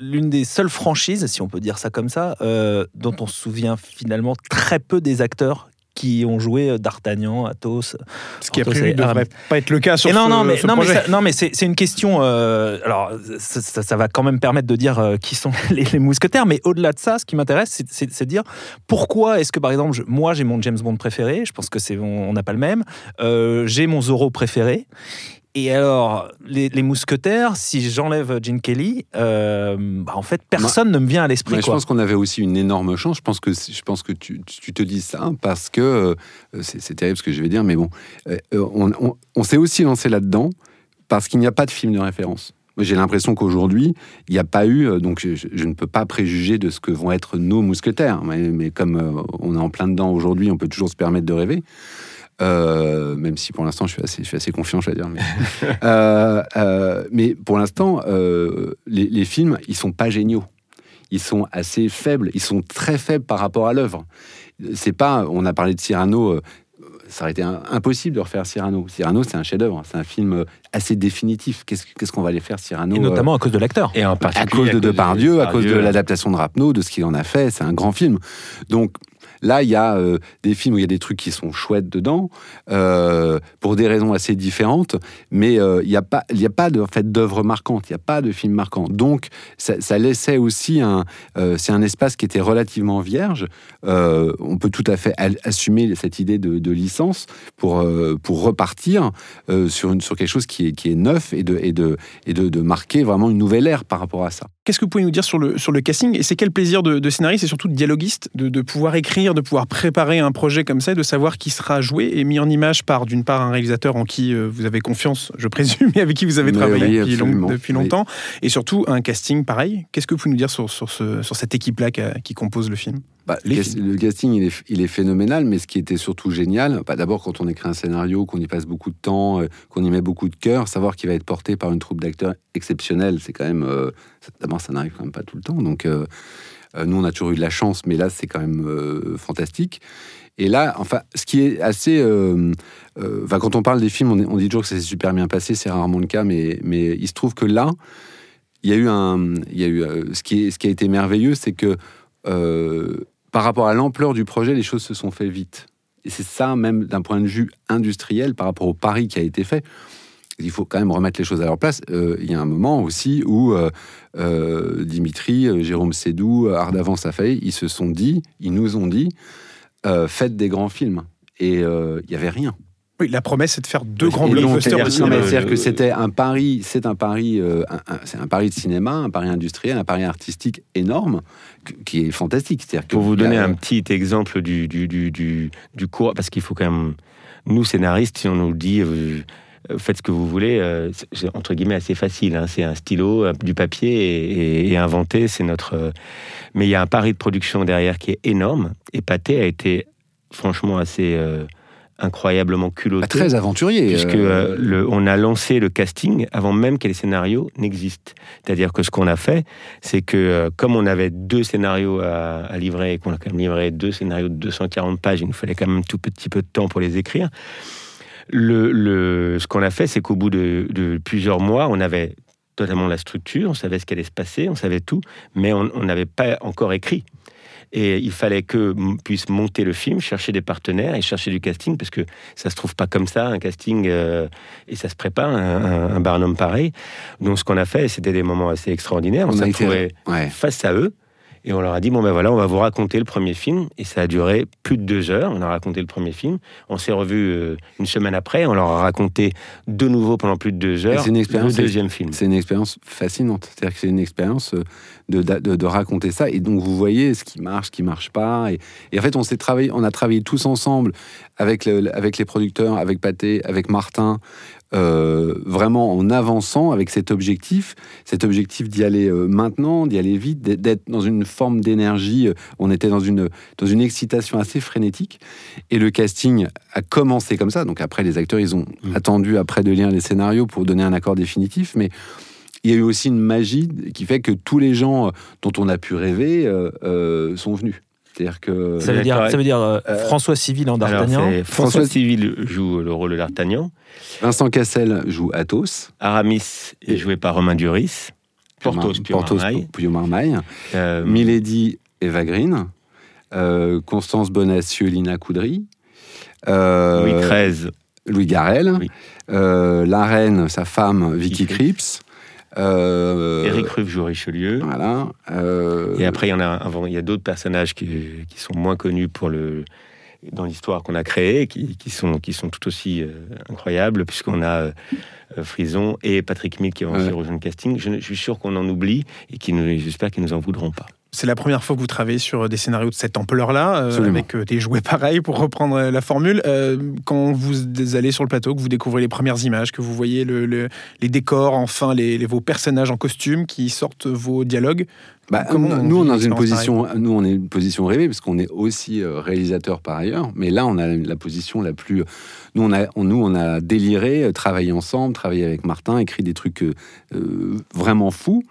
l'une des seules franchises, si on peut dire ça comme ça, euh, dont on se souvient finalement très peu des acteurs qui ont joué euh, D'Artagnan, Athos. Ce qui a priori ne devrait pas être le cas sur Et non, ce, non, mais, ce non, mais, ça- non, mais c'est une question. euh, alors, ça, ça- ça va quand même permettre de dire euh, qui sont [laughs] les, les mousquetaires, mais au-delà de ça, ce qui m'intéresse, c'est- de dire pourquoi est-ce que, par exemple, je- moi, j'ai mon James Bond préféré, je pense que c'est on on n'a pas le même, euh, j'ai mon Zorro préféré. Et alors, les, les mousquetaires, si j'enlève Gene Kelly, euh, bah, en fait, personne ne me vient à l'esprit. Je pense qu'on avait aussi une énorme chance. Je pense que, je pense que tu, tu te dis ça parce que euh, c'est terrible ce que je vais dire, mais bon, euh, on, on- on s'est aussi lancé là-dedans parce qu'il n'y a pas de film de référence. J'ai l'impression qu'aujourd'hui, il n'y a pas eu, donc je, ne peux pas préjuger de ce que vont être nos mousquetaires, mais, mais comme on est en plein dedans aujourd'hui, on peut toujours se permettre de rêver. Euh, même si pour l'instant je suis assez, je suis assez confiant, je vais dire. Mais, [laughs] Euh, euh, mais pour l'instant, euh, les, les films, ils sont pas géniaux. Ils sont assez faibles. Ils sont très faibles par rapport à l'œuvre. C'est pas. On a parlé de Cyrano. euh, ça aurait été un- impossible de refaire Cyrano. Cyrano, c'est un chef-d'œuvre, c'est un film assez définitif. Qu'est-ce qu'on va aller faire Cyrano Et euh, notamment à cause de l'acteur. Et en à particulier cause de Depardieu, à cause de Depardieu. l'adaptation de Rapneau, de ce qu'il en a fait, c'est un grand film. Donc là, il y a euh, des films où il y a des trucs qui sont chouettes dedans, euh, pour des raisons assez différentes, mais euh, il n'y a pas, a pas de en fait d'œuvre marquante, il n'y a pas de film marquant. Donc ça, laissait aussi un, c'est un espace qui était relativement vierge. On peut tout à fait assumer cette idée de, de licence pour pour repartir sur une sur quelque chose qui est qui est neuf et de et de et de, de marquer vraiment une nouvelle ère par rapport à ça. Qu'est-ce que vous pouvez nous dire sur le, sur le casting Et c'est quel plaisir de, de scénariste et surtout de dialoguiste de, de pouvoir écrire, de pouvoir préparer un projet comme ça, de savoir qui sera joué et mis en image par, d'une part, un réalisateur en qui euh, vous avez confiance, je présume, [laughs] et avec qui vous avez travaillé oui, depuis, long- oui. longtemps, et surtout un casting pareil. Qu'est-ce que vous pouvez nous dire sur, sur, ce- sur cette équipe-là qui compose le film? Bah, le, cas- le casting, il est, il est phénoménal, mais ce qui était surtout génial, bah, d'abord quand on écrit un scénario, qu'on y passe beaucoup de temps, euh, qu'on y met beaucoup de cœur, savoir qu'il va être porté par une troupe d'acteurs exceptionnelle, c'est quand même. euh, d'abord, ça n'arrive quand même pas tout le temps. Donc, euh, nous, on a toujours eu de la chance, mais là, c'est quand même fantastique. Et là, enfin, ce qui est assez. euh, euh, enfin, quand on parle des films, on, dit toujours que ça s'est super bien passé, c'est rarement le cas, mais, mais il se trouve que là, il y a eu un. Il y a eu, euh, ce, qui est, ce qui a été merveilleux, c'est que. Par rapport à l'ampleur du projet, les choses se sont faites vite. Et c'est ça, même d'un point de vue industriel, par rapport au pari qui a été fait. Il faut quand même remettre les choses à leur place. Euh, il y a un moment aussi où euh, euh, Dimitri, Jérôme Sédou, euh, Ardavan Safai, ils se sont dit, ils nous ont dit, faites des grands films. Et il y avait rien. Oui, la promesse, c'est de faire deux grands blockbusters c'est-à-dire de que c'était un pari, c'est un pari, euh, c'est un pari de cinéma, un pari industriel, un pari artistique énorme, qui est fantastique. C'est-à-dire que Pour vous a- donner un petit exemple du, du, du, du, du cours, parce qu'il faut quand même. Nous, scénaristes, si on nous dit. euh, euh, Faites ce que vous voulez, euh, c'est- entre guillemets assez facile. hein. C'est un stylo, du papier et, et, et inventer, c'est notre. euh, Mais il y a un pari de production derrière qui est énorme. Et Pathé a été franchement assez euh, incroyablement culotté. Bah, très aventurier. puisque euh, euh, le- on a lancé le casting avant même que les scénarios n'existent. C'est-à-dire que ce qu'on a fait, c'est que euh, comme on avait deux scénarios à, à livrer et qu'on a quand même livré deux scénarios de 240 pages, il nous fallait quand même tout petit peu de temps pour les écrire. Le, le- ce qu'on a fait, c'est qu'au bout de, de plusieurs mois, on avait totalement la structure, on savait ce qui allait se passer, on savait tout, mais on n'avait pas encore écrit. Et il fallait que puisse monter le film, chercher des partenaires et chercher du casting, parce que ça se trouve pas comme ça, un casting, euh, et ça se prépare, un, un, un Barnum pareil. Donc ce qu'on a fait, c'était des moments assez extraordinaires. On, s'est été. retrouvé Ouais. face à eux, et on leur a dit, bon ben voilà, on va vous raconter le premier film, et ça a duré plus de deux heures, on a raconté le premier film, on s'est revus euh, une semaine après, on leur a raconté de nouveau pendant plus de deux heures c'est une le expérience- deuxième film. C'est une expérience fascinante. C'est-à-dire que c'est une expérience euh, de, de, de raconter ça. Et donc, vous voyez ce qui marche, ce qui marche pas. Et, et en fait, on s'est travaillé, on a travaillé tous ensemble avec, le- avec les producteurs, avec Pathé, avec Martin, euh, vraiment en avançant avec cet objectif, cet objectif d'y aller euh, maintenant, d'y aller vite, d'être- dans une forme d'énergie. euh, On était dans une, dans une excitation assez frénétique. Et le casting a commencé comme ça. Donc après, les acteurs, ils ont Mm. attendu après de lire les scénarios pour donner un accord définitif. Mais il y a eu aussi une magie qui fait que tous les gens dont on a pu rêver euh, sont venus. C'est-à-dire que Ça veut dire, ça veut dire euh, Euh, François Civil en d'Artagnan. François François- Civil joue le rôle de d'Artagnan. Vincent Cassel joue Athos. Aramis est joué par Romain Duris. Porthos, puis Porthos, Marmaille. Puyo Marmaille. Euh, Milady, Eva Green. Euh, Constance Bonacieux, Lina Coudry. Euh, Louis XIII, Louis. Oui. Euh, la reine, sa femme, Vicky Vicky Cripps. Euh, Éric Ruff joue Richelieu. Voilà. Euh, Et après, il y en a, il y a d'autres personnages qui, qui sont moins connus pour le, dans l'histoire qu'on a créée, qui, qui sont, qui sont tout aussi euh, incroyables, puisqu'on a euh, Frison et Patrick Mill qui vont Ouais. rejoindre le casting. Je, je suis sûr qu'on en oublie et qui j'espère qu'ils nous en voudront pas. C'est la première fois que vous travaillez sur des scénarios de cette ampleur-là, euh, avec euh, des jouets pareils, pour reprendre euh, la formule. Euh, quand vous allez sur le plateau, que vous découvrez les premières images, que vous voyez le- le- les décors, enfin les, les- vos personnages en costume qui sortent vos dialogues, Bah, on nous, on est dans une position, nous, on est une position rêvée parce qu'on est aussi euh, réalisateur par ailleurs. Mais là, on a la position la plus. Nous, on a, on, nous, on a déliré, euh, travaillé ensemble, travaillé avec Martin, écrit des trucs euh, euh, vraiment fous.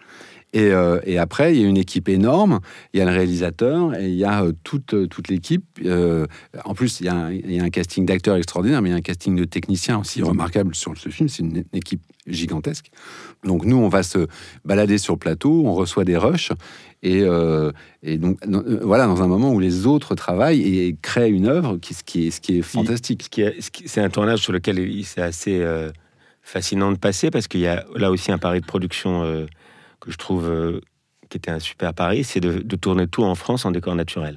Et, euh, et après, il y a une équipe énorme. Il y a le réalisateur et il y a euh, toute, euh, toute l'équipe. Euh, en plus, il y, a un, il y a un casting d'acteurs extraordinaire, mais il y a un casting de techniciens aussi remarquable sur ce film. C'est une équipe gigantesque. Donc nous, on va se balader sur le plateau, on reçoit des rushs. Et, euh, et donc, voilà, dans un moment où les autres travaillent et créent une œuvre, qui, ce, qui est, ce qui est fantastique. C'est un tournage sur lequel c'est assez fascinant de passer parce qu'il y a là aussi un pari de production que je trouve euh, qui était un super pari, c'est de, de tourner tout en France en décor naturel.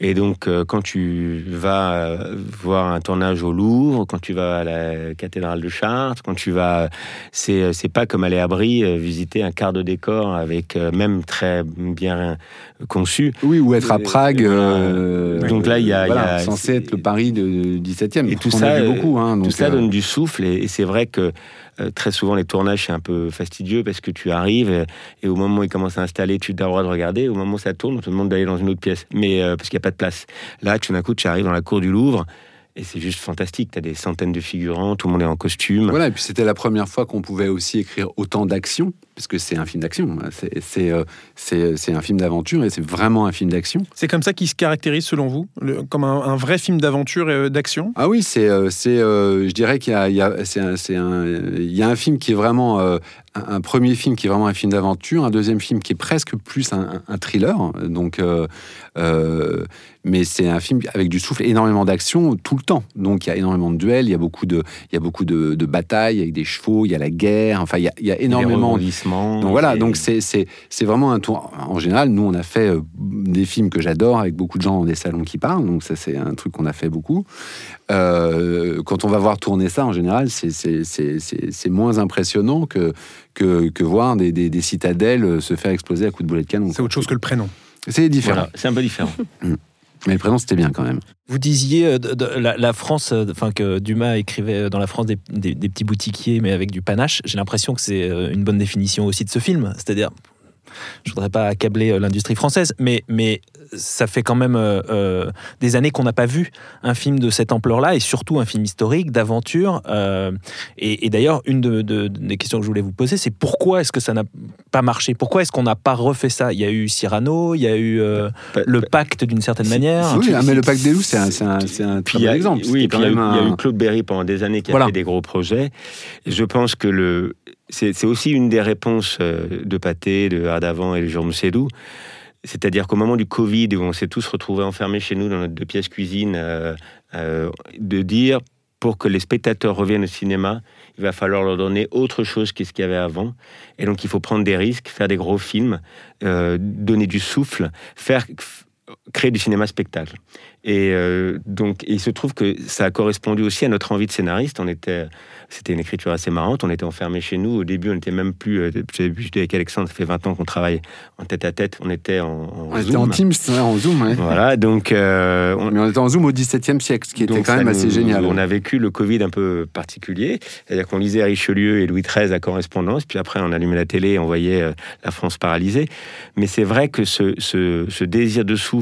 Et donc, euh, quand tu vas euh, voir un tournage au Louvre, quand tu vas à la cathédrale de Chartres, quand tu vas, c'est c'est pas comme aller à Brie euh, visiter un quart de décor avec même très bien conçu. Oui, ou être à Prague. Donc là, il y a- voilà, a- censé être le Paris de 17e. Et tout ça, beaucoup. Hein, Tout donc, ça donne du souffle et, et c'est vrai que euh, très souvent les tournages c'est un peu fastidieux parce que tu arrives et, au moment où ils commencent à installer, tu as le droit de regarder. Au moment où ça tourne, on te demande d'aller dans une autre pièce, mais euh, parce qu'il n'y a pas de place. Là, tout d'un coup, tu arrives dans la cour du Louvre et c'est juste fantastique. Tu as des centaines de figurants, tout le monde est en costume. Voilà, et puis c'était la première fois qu'on pouvait aussi écrire autant d'action, parce que c'est un film d'action. C'est- C'est euh, c'est- un film d'aventure et c'est vraiment un film d'action. C'est comme ça qu'il se caractérise selon vous, le- comme un, un vrai film d'aventure et euh, d'action? Ah oui, c'est, euh, je dirais qu'il y a, il y a- c'est un, c'est un- il y a un film qui est vraiment euh, un, premier film qui est vraiment un film d'aventure, un deuxième film qui est presque plus un, thriller. Donc, euh, euh, mais c'est un film avec du souffle, énormément d'action tout le temps. Donc il y a énormément de duels, il y a beaucoup de, il y a beaucoup de, de batailles avec des chevaux, il y a la guerre. Enfin, il y a, il y a des énormément donc voilà, Et- donc c'est c'est c'est vraiment un tour. En général, nous on a fait euh, des films que j'adore avec beaucoup de gens dans des salons qui parlent. Donc ça c'est un truc qu'on a fait beaucoup. Euh, quand on va voir tourner ça, en général, c'est c'est- c'est- c'est- c'est moins impressionnant que que, que voir des, des, des citadelles se faire exploser à coups de boulet de canon. C'est autre chose que le prénom. C'est différent. Voilà, c'est un peu différent. [laughs] Mais le prénom c'était bien quand même. Vous disiez euh, la, France, euh, enfin que Dumas écrivait euh, dans la France des, des- petits boutiquiers, mais avec du panache. J'ai l'impression que c'est une bonne définition aussi de ce film. C'est-à-dire, je voudrais pas accabler l'industrie française, mais, mais ça fait quand même euh, euh, des années qu'on n'a pas vu un film de cette ampleur-là, et surtout un film historique, d'aventure. euh, et et d'ailleurs, une de- de- des questions que je voulais vous poser, c'est pourquoi est-ce que ça n'a pas marché? Pourquoi est-ce qu'on n'a pas refait ça? Il y a eu Cyrano, il y a eu euh, Pa- le pacte d'une certaine manière. oui, ah, mais le Pacte des loups c'est un, un, très bon a- exemple. Oui, puis quand il y, a eu- même il y a eu Claude Berry pendant des années qui a Voilà. fait des gros projets. Et je pense que le c'est aussi une des réponses de Pathé, de Ardavant et de Jérôme Sédou. C'est-à-dire qu'au moment du Covid, où on s'est tous retrouvés enfermés chez nous dans notre deux pièces cuisine, euh, euh, de dire pour que les spectateurs reviennent au cinéma, il va falloir leur donner autre chose que ce qu'il y avait avant. Et donc il faut prendre des risques, faire des gros films, euh, donner du souffle, faire créer du cinéma spectacle. Et euh, donc, il se trouve que ça a correspondu aussi à notre envie de scénariste. On était, c'était une écriture assez marrante. On était enfermés chez nous. Au début, on n'était même plus. euh, J'avais vu avec Alexandre, ça fait 20 ans qu'on travaille en tête à tête. On était en, en On était Zoom. en Teams, ouais, en Zoom. ouais. Voilà, donc euh, on, Mais on était en Zoom au XVIIe siècle, ce qui était quand même assez nous- génial. On a vécu le Covid un peu particulier, c'est-à-dire qu'on lisait Richelieu et Louis XIII à correspondance, puis après on allumait la télé et on voyait euh, la France paralysée. Mais c'est vrai que ce, ce- ce désir de souffle,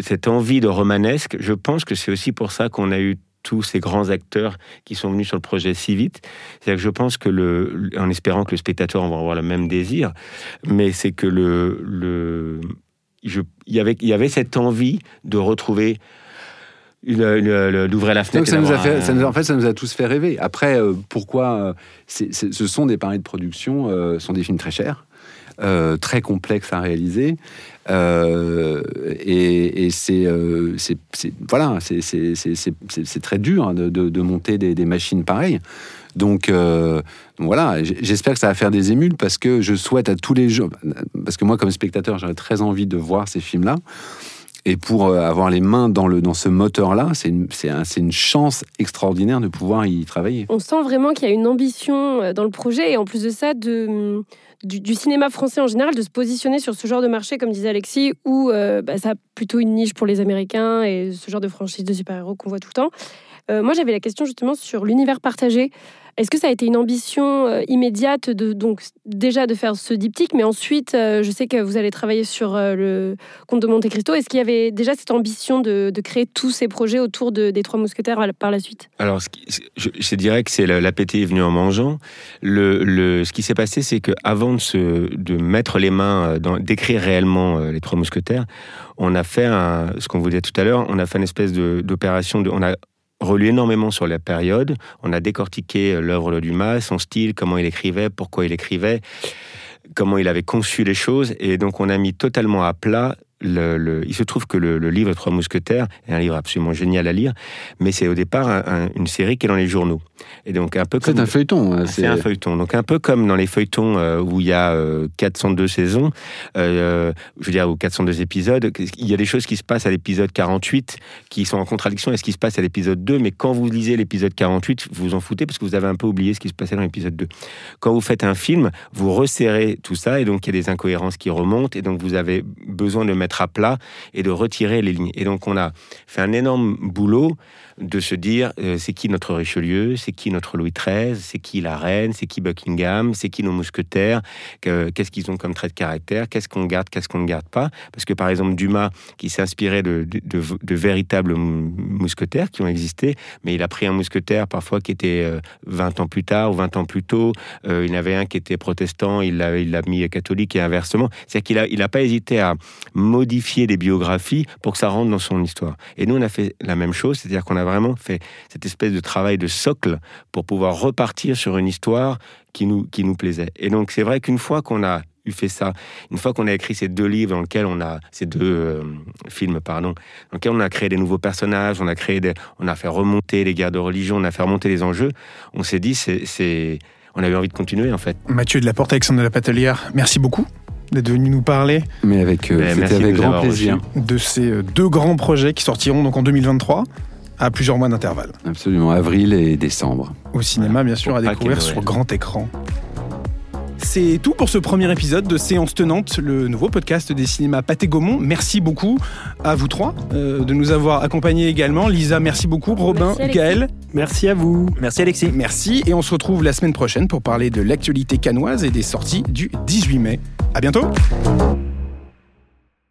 cette envie de romanesque, je pense que c'est aussi pour ça qu'on a eu tous ces grands acteurs qui sont venus sur le projet si vite. C'est-à-dire que je pense que, le, en espérant que le spectateur va avoir le même désir, mais c'est que le, le je- il, y avait, il y avait cette envie de retrouver d'ouvrir la Donc fenêtre. ça et nous a fait, un- ça nous- en fait, ça nous a tous fait rêver. Après, euh, pourquoi euh, Ce sont des paris de production, euh, sont des films très chers, euh, très complexes à réaliser, euh, et, euh, c'est- voilà, c'est- très dur hein, de, monter des, machines pareilles. Donc, voilà, j'espère que ça va faire des émules parce que je souhaite à tous les gens, parce que moi comme spectateur, j'aurais très envie de voir ces films-là. Et pour euh, avoir les mains dans, le, dans ce moteur-là, c'est une, un- une chance extraordinaire de pouvoir y travailler. On sent vraiment qu'il y a une ambition euh, dans le projet et en plus de ça, de, du, cinéma français en général, de se positionner sur ce genre de marché, comme disait Alexis, où euh, bah, ça plutôt une niche pour les Américains et ce genre de franchise de super-héros qu'on voit tout le temps. Euh, moi, j'avais la question justement sur l'univers partagé. Est-ce que ça a été une ambition euh, immédiate de donc déjà de faire ce diptyque, mais ensuite, euh, je sais que vous allez travailler sur le Comte de Monte Cristo. Est-ce qu'il y avait déjà cette ambition de, créer tous ces projets autour de- des Trois Mousquetaires par la suite? Alors, je, dirais que c'est la- l'appétit est venu en mangeant. Le, ce qui s'est passé, c'est qu'avant de, se, de mettre les mains, d'écrire réellement les Trois Mousquetaires, on a fait ce qu'on vous disait tout à l'heure, on a fait une espèce d'opération. On relu énormément sur la période. On a décortiqué euh, l'œuvre de Dumas, son style, comment il écrivait, pourquoi il écrivait, comment il avait conçu les choses. Et donc, on a mis totalement à plat. Le, le- il se trouve que le, le livre Trois Mousquetaires est un livre absolument génial à lire, mais c'est au départ un- un- une série qui est dans les journaux. Et donc un peu C'est un feuilleton. hein, c'est un feuilleton. Donc un peu comme dans les feuilletons euh, où il y a euh, 402 saisons, euh, je veux dire, ou 402 épisodes, il y a des choses qui se passent à l'épisode 48 qui sont en contradiction avec ce qui se passe à l'épisode 2, mais quand vous lisez l'épisode 48, vous vous en foutez parce que vous avez un peu oublié ce qui se passait dans l'épisode 2. Quand vous faites un film, vous resserrez tout ça et donc il y a des incohérences qui remontent et donc vous avez besoin de mettre à plat et de retirer les lignes. Et donc on a fait un énorme boulot de se dire euh, c'est qui notre Richelieu, c'est qui notre Louis XIII, c'est qui la reine, c'est qui Buckingham, c'est qui nos mousquetaires, que- qu'est-ce qu'ils ont comme trait de caractère, qu'est-ce qu'on garde, qu'est-ce qu'on ne garde pas. Parce que par exemple Dumas, qui s'est inspiré de, de- de- de véritables mou- mousquetaires qui ont existé, mais il a pris un mousquetaire parfois qui était euh, 20 ans plus tard ou 20 ans plus tôt. Euh, il y en avait un qui était protestant, il l'a il mis catholique et inversement. C'est-à-dire qu'il n'a il a pas hésité à modifier des biographies pour que ça rentre dans son histoire. Et nous, on a fait la même chose, c'est-à-dire qu'on a vraiment fait cette espèce de travail de socle pour pouvoir repartir sur une histoire qui nous, qui nous plaisait. Et donc, c'est vrai qu'une fois qu'on a eu fait ça, une fois qu'on a écrit ces deux livres dans lesquels on a ces deux euh, films pardon, dans lesquels on a créé des nouveaux personnages, on a créé des, on a fait remonter les guerres de religion, on a fait remonter les enjeux, on s'est dit c'est, on avait envie de continuer en fait. Mathieu de la Porte, Alexandre de la Patelière, merci beaucoup d'être venu nous parler Mais avec, euh, Mais c'était avec grand plaisir. de ces euh, deux grands projets qui sortiront donc en 2023 à plusieurs mois d'intervalle. Absolument, avril et décembre. Au cinéma, bien sûr, à découvrir sur grand écran. C'est tout pour ce premier épisode de Séance Tenante, le nouveau podcast des cinémas Pathé Gaumont. Merci beaucoup à vous trois euh, de nous avoir accompagnés également. Lisa, merci beaucoup. Robin, Merci. Gaël, Merci à vous. Merci Alexis. merci. Et on se retrouve la semaine prochaine pour parler de l'actualité canoise et des sorties du 18 mai. À bientôt.